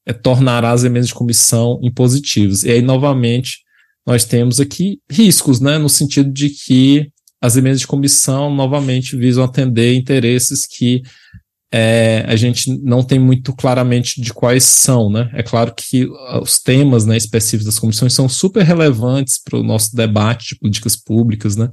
é, tornará as emendas de comissão impositivas. E aí, novamente, nós temos aqui riscos, né, no sentido de que as emendas de comissão novamente visam atender interesses que é, a gente não tem muito claramente de quais são, né? É claro que os temas né, específicos das comissões são super relevantes para o nosso debate de políticas públicas, né?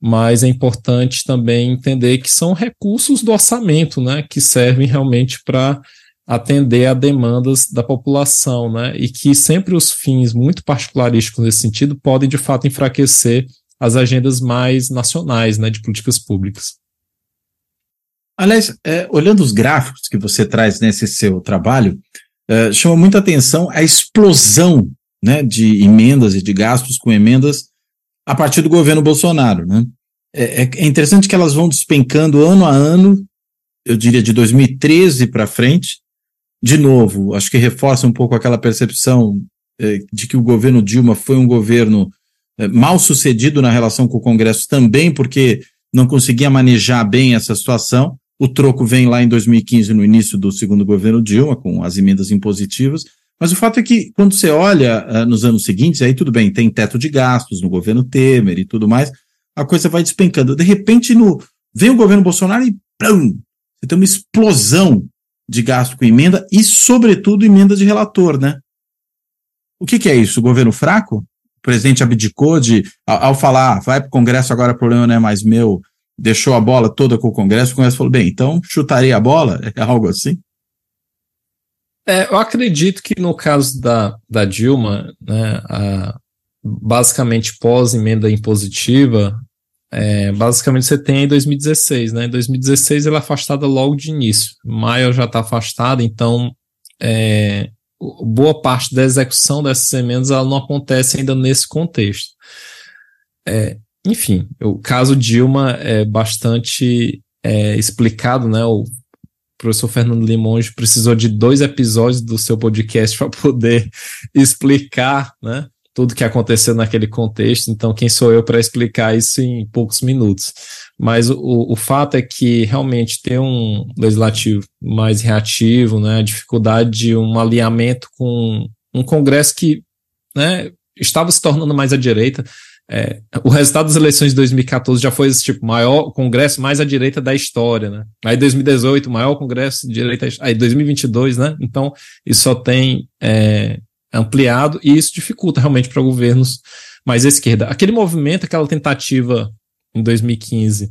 Mas é importante também entender que são recursos do orçamento, né? Que servem realmente para atender a demandas da população, né? E que sempre os fins muito particularísticos nesse sentido podem de fato enfraquecer as agendas mais nacionais, né, de políticas públicas. Aliás, é, olhando os gráficos que você traz nesse seu trabalho, é, chama muita atenção a explosão né, de emendas e de gastos com emendas a partir do governo Bolsonaro. Né? É, é, é interessante que elas vão despencando ano a ano, eu diria de 2013 para frente, de novo, acho que reforça um pouco aquela percepção eh, de que o governo Dilma foi um governo eh, mal sucedido na relação com o Congresso também, porque não conseguia manejar bem essa situação. O troco vem lá em 2015, no início do segundo governo Dilma, com as emendas impositivas. Mas o fato é que, quando você olha uh, nos anos seguintes, aí tudo bem, tem teto de gastos no governo Temer e tudo mais, a coisa vai despencando. De repente, no, vem o governo Bolsonaro e plum, você tem uma explosão de gasto com emenda e, sobretudo, emenda de relator, né? O que, que é isso? O governo fraco? O presidente abdicou de, ao, ao falar, vai para o Congresso, agora o problema não é mais meu, deixou a bola toda com o Congresso, o Congresso falou, bem, então chutarei a bola? É algo assim? É, eu acredito que no caso da, da Dilma, né, a, basicamente pós-emenda impositiva, é, basicamente você tem em 2016, né? Em 2016 ela é afastada logo de início. Maio já está afastada, então é, boa parte da execução dessas emendas ela não acontece ainda nesse contexto. É, enfim, o caso Dilma é bastante é, explicado, né? O professor Fernando Limonge precisou de dois episódios do seu podcast para poder explicar, né? tudo que aconteceu naquele contexto, então quem sou eu para explicar isso em poucos minutos? Mas o, o fato é que realmente ter um legislativo mais reativo, né, a dificuldade de um alinhamento com um Congresso que né, estava se tornando mais à direita. É, o resultado das eleições de 2014 já foi esse tipo, maior congresso mais à direita da história, né? Aí 2018, maior congresso de direita, aí 2022, né? Então, isso só tem é, ampliado, e isso dificulta realmente para governos mais à esquerda. Aquele movimento, aquela tentativa em 2015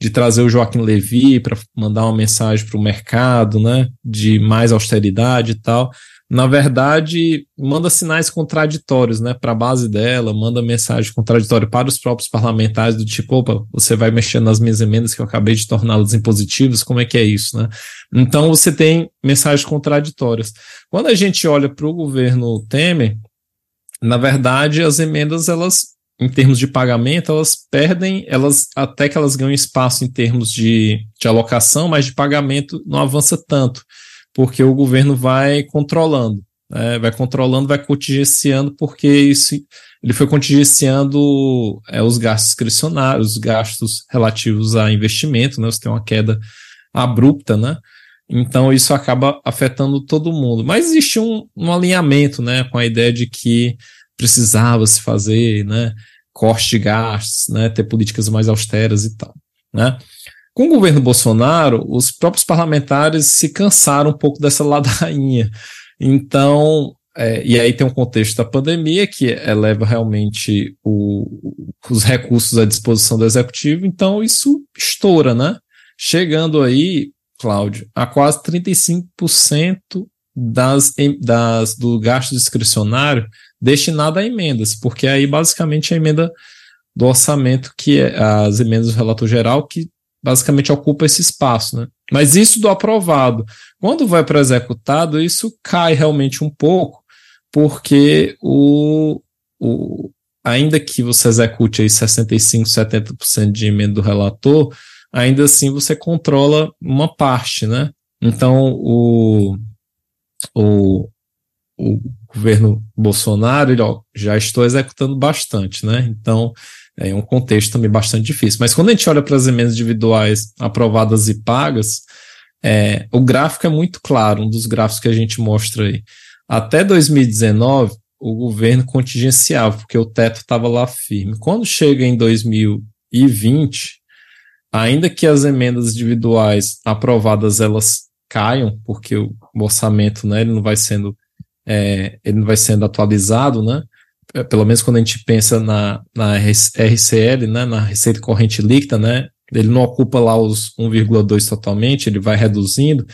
de trazer o Joaquim Levy para mandar uma mensagem para o mercado, né, de mais austeridade e tal, na verdade, manda sinais contraditórios, né, para a base dela, manda mensagem contraditória para os próprios parlamentares do tipo, opa, você vai mexer nas minhas emendas que eu acabei de torná-las impositivas, como é que é isso, né? Então você tem mensagens contraditórias. Quando a gente olha para o governo Temer, na verdade, as emendas elas em termos de pagamento, elas perdem, elas até que elas ganham espaço em termos de, de alocação, mas de pagamento não avança tanto porque o governo vai controlando, né? vai controlando, vai contingenciando, porque isso ele foi contingenciando é, os gastos discricionários, os gastos relativos a investimento, né? Você tem uma queda abrupta, né? Então isso acaba afetando todo mundo. Mas existe um, um alinhamento, né, com a ideia de que precisava se fazer, né, corte de gastos, né, ter políticas mais austeras e tal, né? Com o governo Bolsonaro, os próprios parlamentares se cansaram um pouco dessa ladainha. Então, é, e aí tem um contexto da pandemia que eleva realmente o, os recursos à disposição do executivo, então isso estoura, né? Chegando aí, Cláudio, a quase 35% das, das, do gasto discricionário destinado a emendas, porque aí basicamente a emenda do orçamento, que é as emendas do relator geral, que basicamente ocupa esse espaço, né? Mas isso do aprovado, quando vai para executado, isso cai realmente um pouco, porque o, o, ainda que você execute aí 65, 70% de emenda do relator, ainda assim você controla uma parte, né? Então, o, o, o governo Bolsonaro, ele, ó, já estou executando bastante, né? Então, é um contexto também bastante difícil. Mas quando a gente olha para as emendas individuais aprovadas e pagas, é, o gráfico é muito claro, um dos gráficos que a gente mostra aí. Até 2019, o governo contingenciava, porque o teto estava lá firme. Quando chega em 2020, ainda que as emendas individuais aprovadas elas caiam, porque o orçamento né, ele não vai sendo é, ele não vai sendo atualizado, né? É, pelo menos quando a gente pensa na, na RCL, né, na receita corrente líquida, né, ele não ocupa lá os 1,2 totalmente, ele vai reduzindo.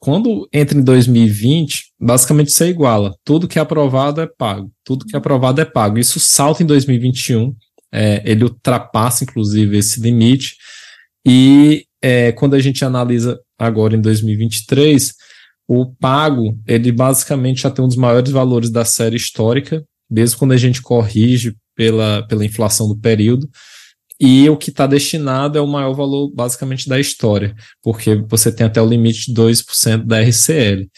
Quando entra em 2020, basicamente isso é iguala. Tudo que é aprovado é pago. Tudo que é aprovado é pago. Isso salta em 2021. É, ele ultrapassa, inclusive, esse limite. E é, quando a gente analisa agora em 2023, o pago, ele basicamente já tem um dos maiores valores da série histórica, mesmo quando a gente corrige pela, pela inflação do período. E o que está destinado é o maior valor, basicamente, da história, porque você tem até o limite de 2% da RCL.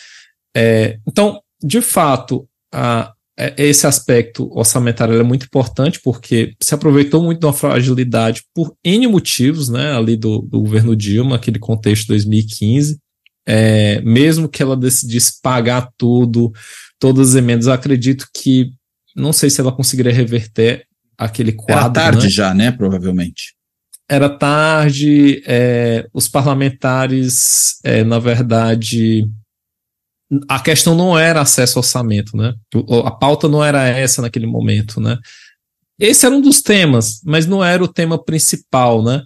É, então, de fato, a, é, esse aspecto orçamentário é muito importante, porque se aproveitou muito de uma fragilidade por N motivos, né, ali do, do governo Dilma, aquele contexto 2015, é, mesmo que ela decidisse pagar tudo, todas as emendas, acredito que não sei se ela conseguiria reverter aquele quadro. Era tarde né? já, né? Provavelmente. Era tarde, é, os parlamentares, é, na verdade, a questão não era acesso ao orçamento, né? A pauta não era essa naquele momento, né? Esse era um dos temas, mas não era o tema principal, né?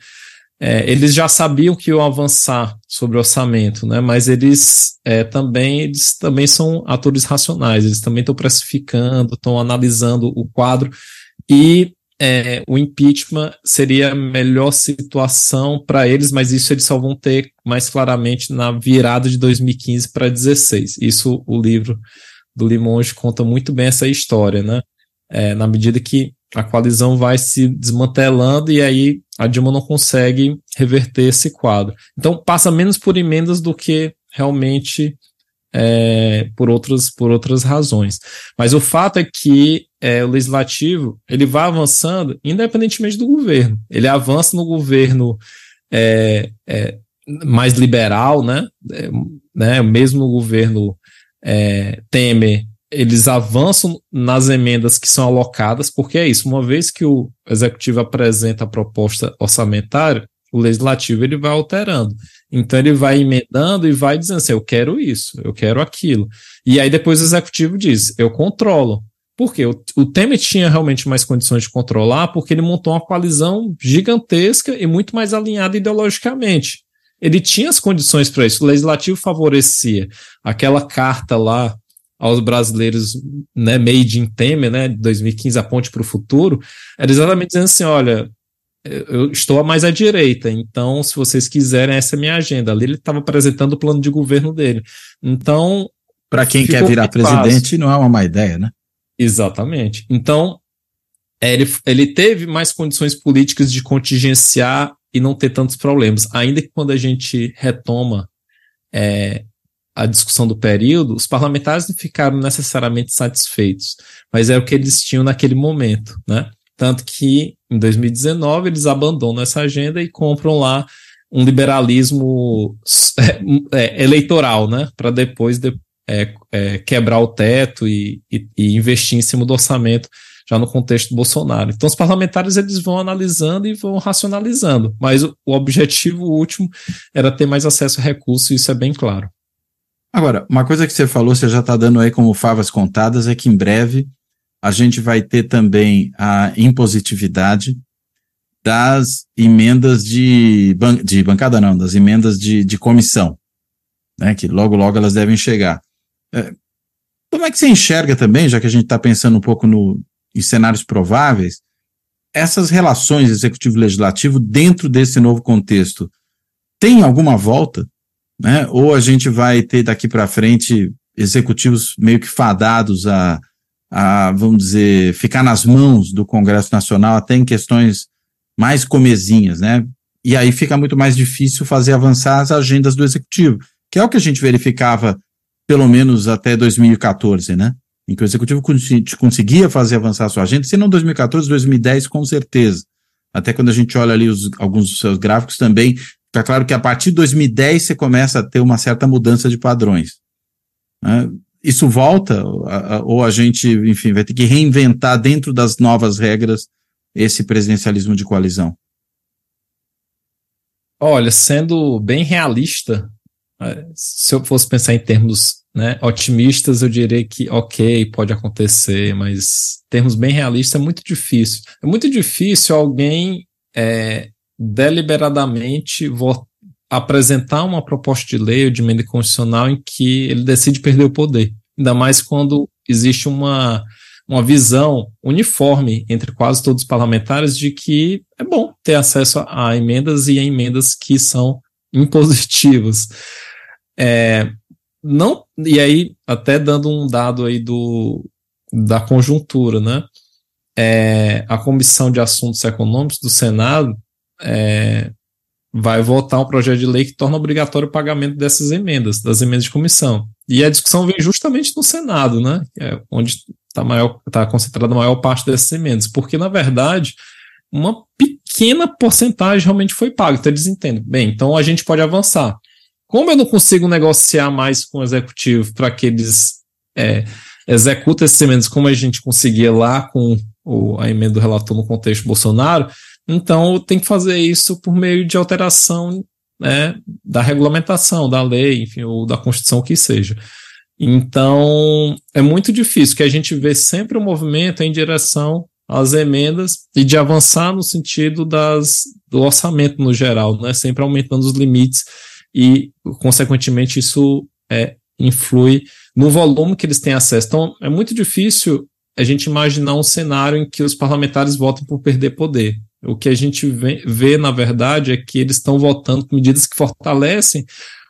É, eles já sabiam que iam avançar sobre orçamento, né? Mas eles é, também eles também são atores racionais, eles também estão precificando, estão analisando o quadro e é, o impeachment seria a melhor situação para eles, mas isso eles só vão ter mais claramente na virada de 2015 para 2016. Isso o livro do Limonge conta muito bem essa história, né? É, na medida que a coalizão vai se desmantelando e aí a Dilma não consegue reverter esse quadro. Então passa menos por emendas do que realmente é, por, outras, por outras razões. Mas o fato é que é, o legislativo ele vai avançando independentemente do governo. Ele avança no governo é, é mais liberal, né? É, né? Mesmo no governo é, Temer, eles avançam nas emendas que são alocadas, porque é isso. Uma vez que o executivo apresenta a proposta orçamentária, o legislativo ele vai alterando. Então ele vai emendando e vai dizendo assim: eu quero isso, eu quero aquilo. E aí depois o executivo diz: eu controlo. Por quê? O, o Temer tinha realmente mais condições de controlar porque ele montou uma coalizão gigantesca e muito mais alinhada ideologicamente. Ele tinha as condições para isso. O legislativo favorecia aquela carta lá aos brasileiros, né, made in Temer, né, de 2015, a ponte para o futuro, era exatamente dizendo assim, olha, eu estou mais à direita, então se vocês quiserem, essa é a minha agenda. Ali ele estava apresentando o plano de governo dele. Então. Para quem quer virar presidente, não é uma má ideia, né? Exatamente. Então, é, ele, ele teve mais condições políticas de contingenciar e não ter tantos problemas. Ainda que quando a gente retoma é, a discussão do período, os parlamentares não ficaram necessariamente satisfeitos, mas é o que eles tinham naquele momento, né? Tanto que em 2019 eles abandonam essa agenda e compram lá um liberalismo é, é, eleitoral, né? Para depois de, é, é, quebrar o teto e, e, e, investir em cima do orçamento já no contexto do Bolsonaro. Então os parlamentares eles vão analisando e vão racionalizando, mas o, o objetivo último era ter mais acesso a recursos, isso é bem claro. Agora, uma coisa que você falou, você já está dando aí como favas contadas, é que em breve a gente vai ter também a impositividade das emendas de, ban de bancada, não, das emendas de, de comissão, né, que logo, logo elas devem chegar. É, como é que você enxerga também, já que a gente está pensando um pouco no, em cenários prováveis, essas relações executivo-legislativo dentro desse novo contexto? Tem alguma volta? Né? Ou a gente vai ter daqui para frente executivos meio que fadados a, a, vamos dizer, ficar nas mãos do Congresso Nacional até em questões mais comezinhas, né? E aí fica muito mais difícil fazer avançar as agendas do executivo, que é o que a gente verificava pelo menos até 2014, né? Em que o executivo conseguia fazer avançar a sua agenda, se não 2014, 2010, com certeza. Até quando a gente olha ali os, alguns dos seus gráficos também, fica claro que a partir de 2010 você começa a ter uma certa mudança de padrões. Né? Isso volta, ou a gente, enfim, vai ter que reinventar dentro das novas regras esse presidencialismo de coalizão? Olha, sendo bem realista, é, se eu fosse pensar em termos né, otimistas, eu diria que ok, pode acontecer, mas termos bem realistas é muito difícil. É muito difícil alguém é, deliberadamente apresentar uma proposta de lei ou de emenda constitucional em que ele decide perder o poder. Ainda mais quando existe uma, uma visão uniforme entre quase todos os parlamentares de que é bom ter acesso a emendas e a emendas que são impositivas. É, não, e aí, até dando um dado aí do, da conjuntura, né? É, a Comissão de Assuntos Econômicos do Senado é, vai votar um projeto de lei que torna obrigatório o pagamento dessas emendas, das emendas de comissão. E a discussão vem justamente no Senado, né? É onde está tá concentrada a maior parte dessas emendas, porque, na verdade, uma pequena porcentagem realmente foi paga. Então eles entendem. Bem, então a gente pode avançar. Como eu não consigo negociar mais com o executivo para que eles é, executem esses emendas como a gente conseguia lá com o, a emenda do relator no contexto Bolsonaro, então tenho que fazer isso por meio de alteração né, da regulamentação, da lei, enfim, ou da Constituição, que seja. Então, é muito difícil que a gente vê sempre o um movimento em direção às emendas e de avançar no sentido das, do orçamento no geral, né? sempre aumentando os limites e, consequentemente, isso é, influi no volume que eles têm acesso. Então, é muito difícil a gente imaginar um cenário em que os parlamentares votem por perder poder. O que a gente vê, vê na verdade, é que eles estão votando com medidas que fortalecem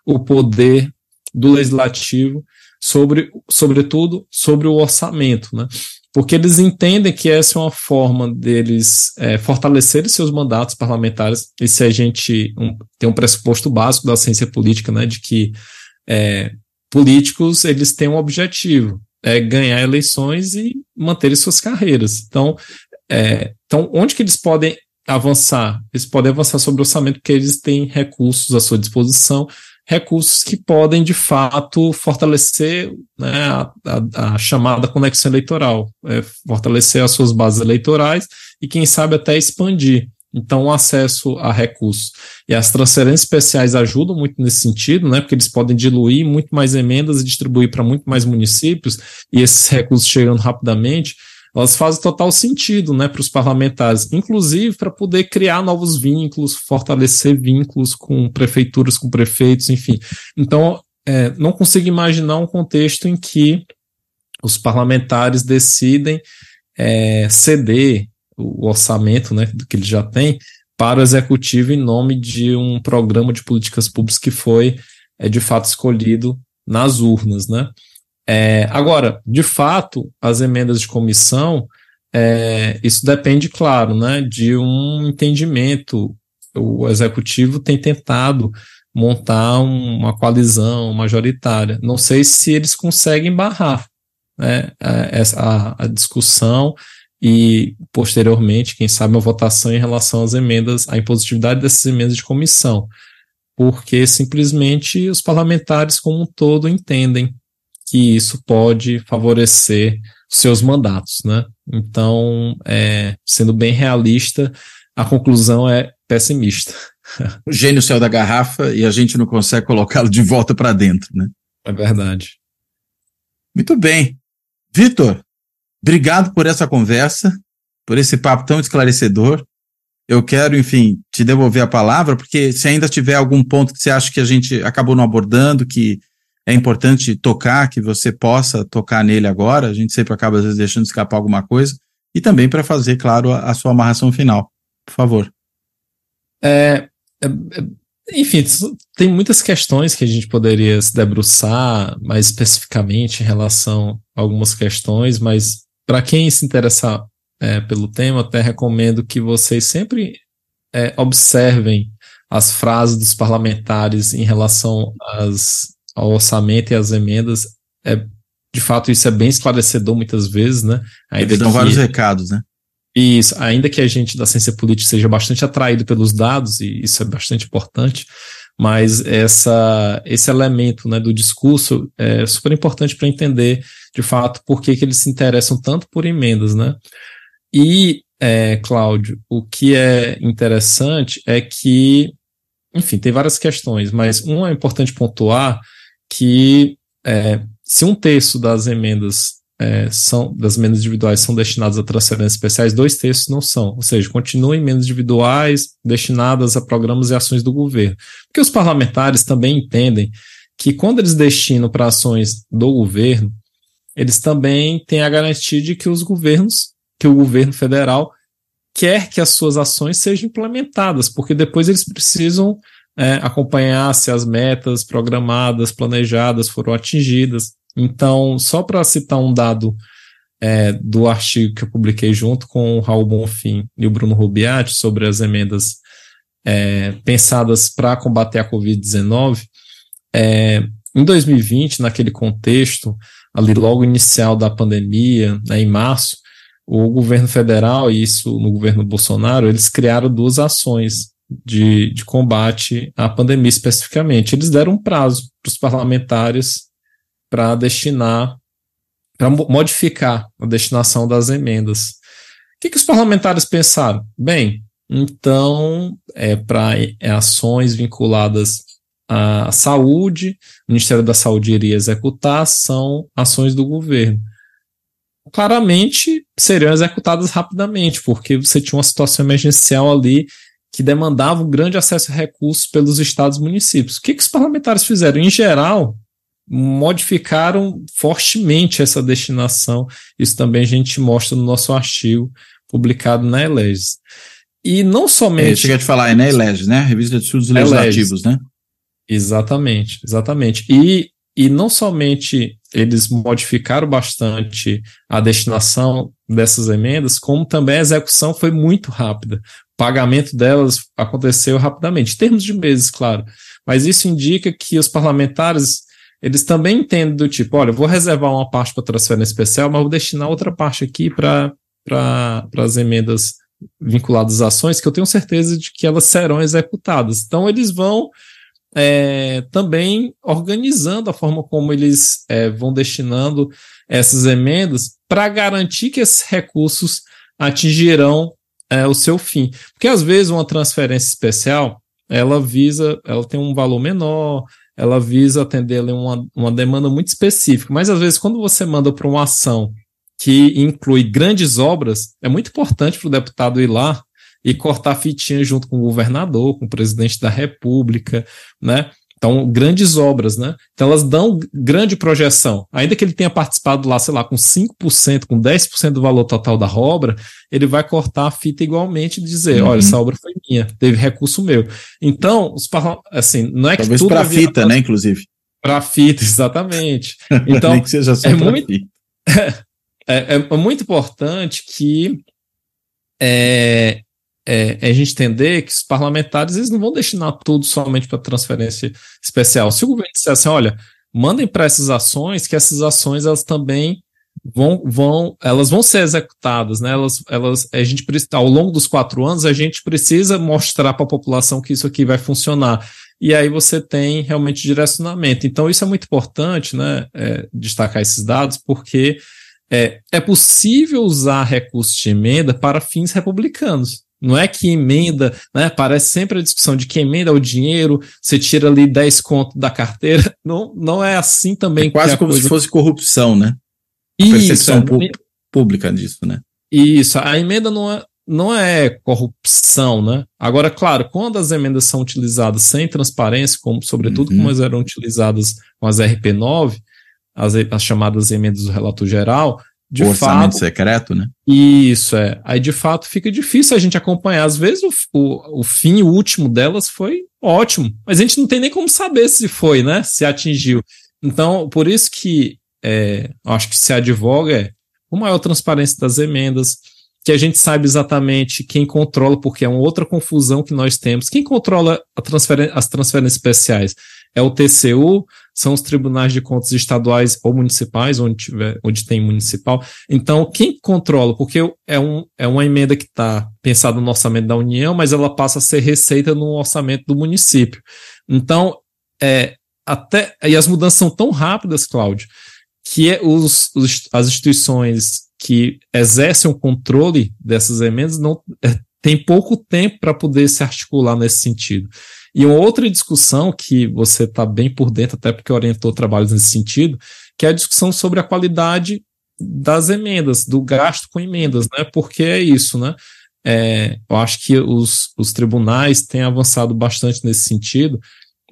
o poder do legislativo sobre, sobretudo, sobre o orçamento, né? porque eles entendem que essa é uma forma deles é, fortalecerem seus mandatos parlamentares, e se a gente um, tem um pressuposto básico da ciência política, né, de que é, políticos eles têm um objetivo, é ganhar eleições e manter suas carreiras. Então, é, então, onde que eles podem avançar? Eles podem avançar sobre o orçamento porque eles têm recursos à sua disposição recursos que podem, de fato, fortalecer né, a, a, a, chamada conexão eleitoral, é, fortalecer as suas bases eleitorais e, quem sabe, até expandir. Então, o acesso a recursos. E as transferências especiais ajudam muito nesse sentido, né, porque eles podem diluir muito mais emendas e distribuir para muito mais municípios, e esses recursos chegando rapidamente elas fazem total sentido né, para os parlamentares, inclusive para poder criar novos vínculos, fortalecer vínculos com prefeituras, com prefeitos, enfim. Então, é, não consigo imaginar um contexto em que os parlamentares decidem é, ceder o orçamento né, que eles já têm para o executivo em nome de um programa de políticas públicas que foi é, de fato escolhido nas urnas, né? É, agora, de fato, as emendas de comissão, é, isso depende, claro, né, de um entendimento. O executivo tem tentado montar uma coalizão majoritária. Não sei se eles conseguem barrar né, a, a discussão e, posteriormente, quem sabe, uma votação em relação às emendas, à impositividade dessas emendas de comissão, porque simplesmente os parlamentares como um todo entendem que isso pode favorecer seus mandatos, né? Então, é, sendo bem realista, a conclusão é pessimista. O gênio saiu da garrafa e a gente não consegue colocá-lo de volta para dentro, né? É verdade. Muito bem. Vitor, obrigado por essa conversa, por esse papo tão esclarecedor. Eu quero, enfim, te devolver a palavra, porque se ainda tiver algum ponto que você acha que a gente acabou não abordando, que é importante tocar, que você possa tocar nele agora, a gente sempre acaba às vezes deixando escapar alguma coisa, e também para fazer, claro, a, a, sua amarração final. Por favor. É, é, é, enfim, tem muitas questões que a gente poderia se debruçar mais especificamente em relação a algumas questões, mas para quem se interessar é, pelo tema, até recomendo que vocês sempre é, observem as frases dos parlamentares em relação às, ao orçamento e às emendas. É, de fato, isso é bem esclarecedor muitas vezes, né? Ainda Eles dão que, vários recados, né? Isso, ainda que a gente da ciência política seja bastante atraído pelos dados, e isso é bastante importante, mas essa, esse elemento né, do discurso é super importante para entender, de fato, por que, que eles se interessam tanto por emendas, né? E, é, Cláudio, o que é interessante é que, enfim, tem várias questões, mas uma é importante pontuar que é, se um terço das emendas é, são, das emendas individuais são destinadas a transferências especiais, dois terços não são. Ou seja, continuam emendas individuais destinadas a programas e ações do governo. Porque os parlamentares também entendem que quando eles destinam para ações do governo, eles também têm a garantia de que os governos, que o governo federal quer que as suas ações sejam implementadas, porque depois eles precisam é, acompanhar se as metas programadas, planejadas foram atingidas. Então, só para citar um dado é, do artigo que eu publiquei junto com o Raul Bonfim e o Bruno Rubiati sobre as emendas é, pensadas para combater a Covid-19, é, em 2020, naquele contexto, ali logo inicial da pandemia, né, em março, o governo federal, e isso no governo Bolsonaro, eles criaram duas ações de, de combate à pandemia especificamente. Eles deram um prazo para os parlamentares para destinar, para modificar a destinação das emendas. O que, que os parlamentares pensaram? Bem, então, é para é, ações vinculadas à saúde, o Ministério da Saúde iria executar, são ações do governo. Claramente seriam executadas rapidamente, porque você tinha uma situação emergencial ali que demandava um grande acesso a recursos pelos estados e municípios. O que, que os parlamentares fizeram? Em geral, modificaram fortemente essa destinação. Isso também a gente mostra no nosso artigo publicado na Eleges. E não somente. É, chega de falar, é na Eleges, né? Revista de Estudos Legislativos, né? Exatamente, exatamente. E, e não somente eles modificaram bastante a destinação dessas emendas, como também a execução foi muito rápida. O pagamento delas aconteceu rapidamente, em termos de meses, claro. Mas isso indica que os parlamentares eles também entendem do tipo, olha, vou reservar uma parte para transferência especial, mas vou destinar outra parte aqui para as emendas vinculadas às ações, que eu tenho certeza de que elas serão executadas. Então, eles vão é, também organizando a forma como eles é, vão destinando essas emendas para garantir que esses recursos atingirão é, o seu fim. Porque às vezes uma transferência especial ela visa, ela tem um valor menor, ela visa atender uma, uma demanda muito específica. Mas às vezes, quando você manda para uma ação que inclui grandes obras, é muito importante para o deputado ir lá e cortar fitinha junto com o governador, com o presidente da República, né? Então, grandes obras, né? Então, elas dão grande projeção. Ainda que ele tenha participado lá, sei lá, com 5%, com 10% do valor total da obra, ele vai cortar a fita igualmente e dizer: uhum. olha, essa obra foi minha, teve recurso meu. Então, os assim, não é que Talvez para fita, né, inclusive. Para fita, exatamente. Então, Nem que seja só é muito, é, é, é, muito importante que é, é, é, a gente entender que os parlamentares eles não vão destinar tudo somente para transferência especial. Se o governo disser assim, olha, mandem para essas ações, que essas ações elas também vão, vão, elas vão ser executadas, né? Elas, elas, a gente ao longo dos quatro anos a gente precisa mostrar para a população que isso aqui vai funcionar. E aí você tem realmente direcionamento. Então isso é muito importante, né? É, destacar esses dados, porque é, é possível usar recursos de emenda para fins republicanos. Não é que emenda, né? Parece sempre a discussão de que emenda o dinheiro, você tira ali 10 contos da carteira. Não, não é assim também. É quase como coisa... se fosse corrupção, né? Isso, percepção é, pública disso, né? Isso, a emenda não é, não é corrupção, né? Agora, claro, quando as emendas são utilizadas sem transparência, como sobretudo uhum. como elas eram utilizadas com as RP9, as, as chamadas emendas do relator geral, de o orçamento fato, secreto, né? Isso, é. Aí, de fato, fica difícil a gente acompanhar. Às vezes, o, o, o fim último delas foi ótimo, mas a gente não tem nem como saber se foi, né? Se atingiu. Então, por isso que é, acho que se advoga é uma maior transparência das emendas, que a gente saiba exatamente quem controla, porque é uma outra confusão que nós temos. Quem controla transferen as transferências especiais? É o TCU, são os tribunais de contas estaduais ou municipais, onde, tiver, onde tem municipal. Então, quem controla? Porque é, um, é uma emenda que está pensada no orçamento da União, mas ela passa a ser receita no orçamento do município. Então, é, até. E as mudanças são tão rápidas, Cláudio, que é os, os, as instituições que exercem o controle dessas emendas não é, tem pouco tempo para poder se articular nesse sentido. E uma outra discussão que você está bem por dentro, até porque orientou trabalhos nesse sentido, que é a discussão sobre a qualidade das emendas, do gasto com emendas, né? Porque é isso, né? É, eu acho que os, os tribunais têm avançado bastante nesse sentido,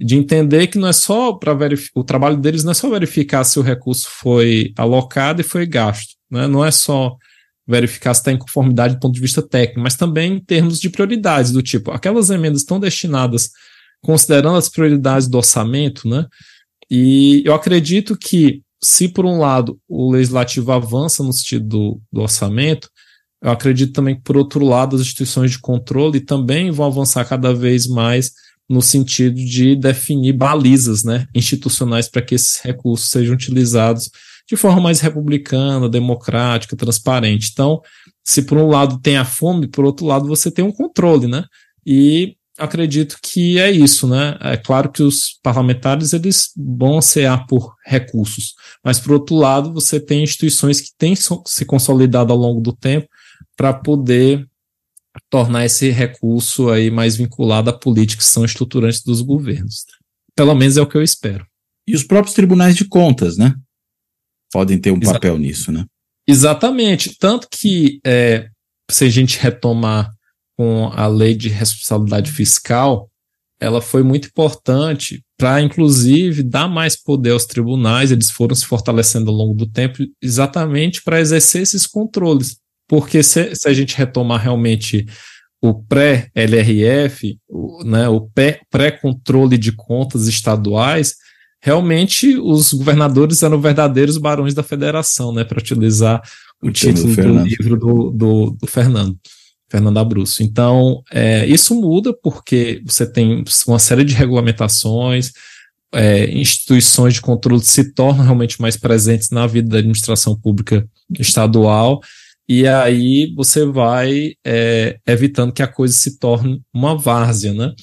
de entender que não é só para o trabalho deles não é só verificar se o recurso foi alocado e foi gasto, né? não é só verificar se está em conformidade do ponto de vista técnico, mas também em termos de prioridades, do tipo, aquelas emendas estão destinadas considerando as prioridades do orçamento, né? E eu acredito que, se por um lado o legislativo avança no sentido do, do orçamento, eu acredito também que, por outro lado, as instituições de controle também vão avançar cada vez mais no sentido de definir balizas né, institucionais para que esses recursos sejam utilizados de forma mais republicana, democrática, transparente. Então, se por um lado tem a fome, por outro lado você tem um controle, né? E acredito que é isso, né? É claro que os parlamentares eles vão ansear por recursos, mas por outro lado você tem instituições que têm se consolidado ao longo do tempo para poder tornar esse recurso aí mais vinculado a políticas que são estruturantes dos governos. Pelo menos é o que eu espero. E os próprios tribunais de contas, né? Podem ter um papel nisso, né? Exatamente. Tanto que, é, se a gente retomar com a lei de responsabilidade fiscal, ela foi muito importante para, inclusive, dar mais poder aos tribunais. Eles foram se fortalecendo ao longo do tempo, exatamente para exercer esses controles. Porque se, se a gente retomar realmente o pré-LRF, o, né, o pré-controle de contas estaduais, realmente os governadores eram verdadeiros barões da federação, né, para utilizar o, título do, do livro do, do, do, Fernando, Fernando Abruzzo. Então, é, isso muda porque você tem uma série de regulamentações, é, instituições de controle se tornam realmente mais presentes na vida da administração pública estadual, e aí você vai é, evitando que a coisa se torne uma várzea, né?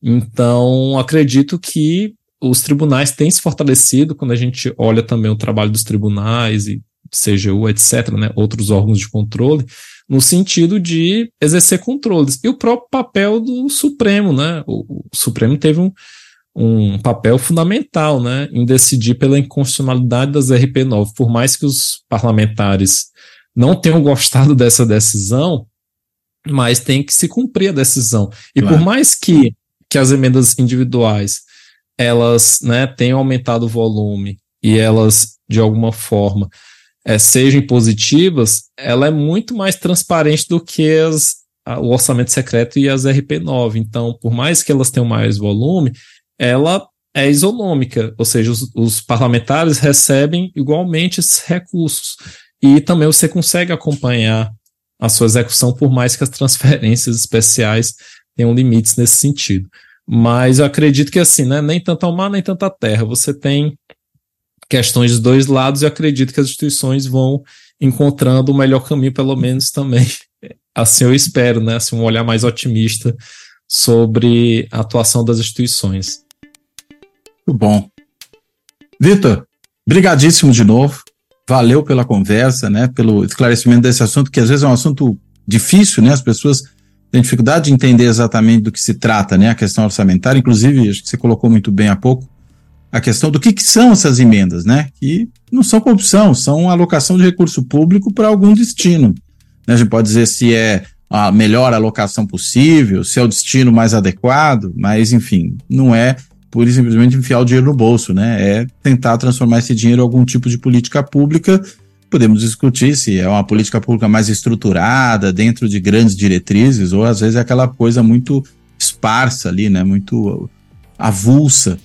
Então, acredito que os tribunais têm se fortalecido quando a gente olha também o trabalho dos tribunais e CGU, etc., né, outros órgãos de controle, no sentido de exercer controles. E o próprio papel do Supremo, né? O, o Supremo teve um, um papel fundamental, né, em decidir pela inconstitucionalidade das RP9, por mais que os parlamentares não tenham gostado dessa decisão, mas tem que se cumprir a decisão. E claro. por mais que, que as emendas individuais elas né, tenham aumentado o volume e elas, de alguma forma, é, sejam positivas, ela é muito mais transparente do que as, a, o orçamento secreto e as RP9. Então, por mais que elas tenham mais volume, ela é isonômica, ou seja, os, os parlamentares recebem igualmente esses recursos e também você consegue acompanhar a sua execução, por mais que as transferências especiais tenham limites nesse sentido. Mas eu acredito que assim, né, nem tanto ao mar, nem tanto à terra. Você tem questões dos dois lados e acredito que as instituições vão encontrando o melhor caminho, pelo menos também. Assim eu espero, né? Assim, um olhar mais otimista sobre a atuação das instituições. Muito bom. Vitor, brigadíssimo de novo valeu pela conversa, né, pelo esclarecimento desse assunto, que às vezes é um assunto difícil, né, as pessoas tem dificuldade de entender exatamente do que se trata, né? A questão orçamentária, inclusive, acho que você colocou muito bem há pouco, a questão do que, que são essas emendas, né? Que não são corrupção, são alocação de recurso público para algum destino. Né? A gente pode dizer se é a melhor alocação possível, se é o destino mais adequado, mas enfim, não é por simplesmente enfiar o dinheiro no bolso, né? É tentar transformar esse dinheiro em algum tipo de política pública podemos discutir se é uma política pública mais estruturada, dentro de grandes diretrizes, ou às vezes é aquela coisa muito esparsa ali, né? Muito avulsa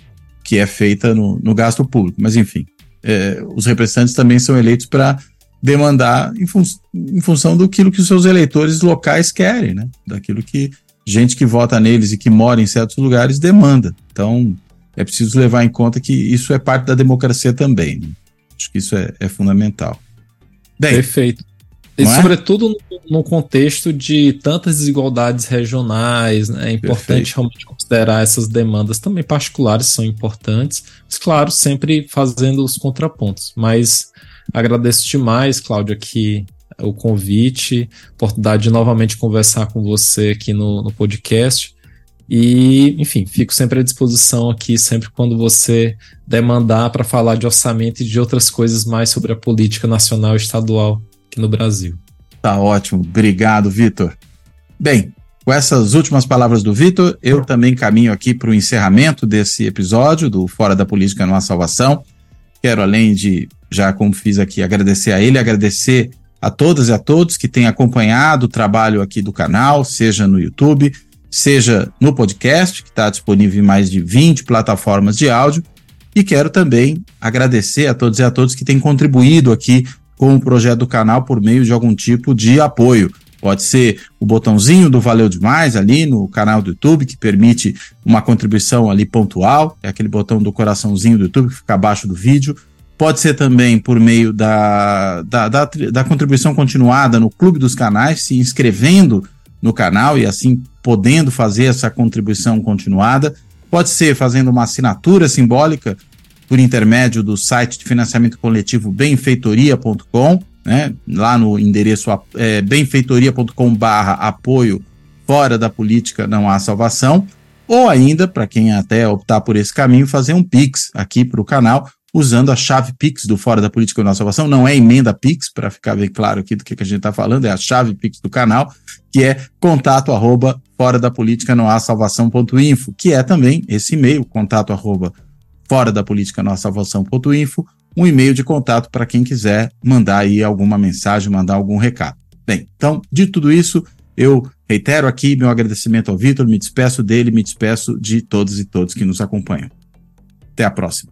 que é feita no, no gasto público. Mas, enfim, é, os representantes também são eleitos para demandar em, fun em função do que os seus eleitores locais querem, né? Daquilo que gente que vota neles e que mora em certos lugares demanda. Então, é preciso levar em conta que isso é parte da democracia também. Né? Acho que isso é, é fundamental. Bem, Perfeito. E é? sobretudo no contexto de tantas desigualdades regionais, né? é importante Perfeito. realmente considerar essas demandas também particulares, são importantes, mas claro, sempre fazendo os contrapontos. Mas agradeço demais, Cláudio, aqui o convite, oportunidade de novamente conversar com você aqui no, no podcast. E, enfim, fico sempre à disposição aqui, sempre quando você demandar para falar de orçamento e de outras coisas mais sobre a política nacional e estadual aqui no Brasil. Tá ótimo. Obrigado, Vitor. Bem, com essas últimas palavras do Vitor, eu também caminho aqui para o encerramento desse episódio do Fora da Política Não Há Salvação. Quero, além de, já como fiz aqui, agradecer a ele, agradecer a todas e a todos que têm acompanhado o trabalho aqui do canal, seja no YouTube, seja no podcast, que está disponível em mais de 20 plataformas de áudio. E quero também agradecer a todos e a todos que têm contribuído aqui com o projeto do canal por meio de algum tipo de apoio. Pode ser o botãozinho do Valeu Demais ali no canal do YouTube, que permite uma contribuição ali pontual, é aquele botão do coraçãozinho do YouTube que fica abaixo do vídeo. Pode ser também por meio da, da, da, da contribuição continuada no Clube dos Canais, se inscrevendo no canal e assim podendo fazer essa contribuição continuada. Pode ser fazendo uma assinatura simbólica por intermédio do site de financiamento coletivo benfeitoria.com, né? lá no endereço é, benfeitoria.com barra apoio fora da política não há salvação, ou ainda, para quem até optar por esse caminho, fazer um Pix aqui para o canal, usando a chave Pix do Fora da Política não há Salvação, não é emenda Pix, para ficar bem claro aqui do que, que a gente está falando, é a chave Pix do canal, que é contato arroba fora da política não há salvação.info, que é também esse e-mail, contato arroba fora da política há salvação.info, um e-mail de contato para quem quiser mandar aí alguma mensagem, mandar algum recado. Bem, então, de tudo isso, eu reitero aqui meu agradecimento ao Vitor, me despeço dele, me despeço de todos e todos que nos acompanham. Até a próxima.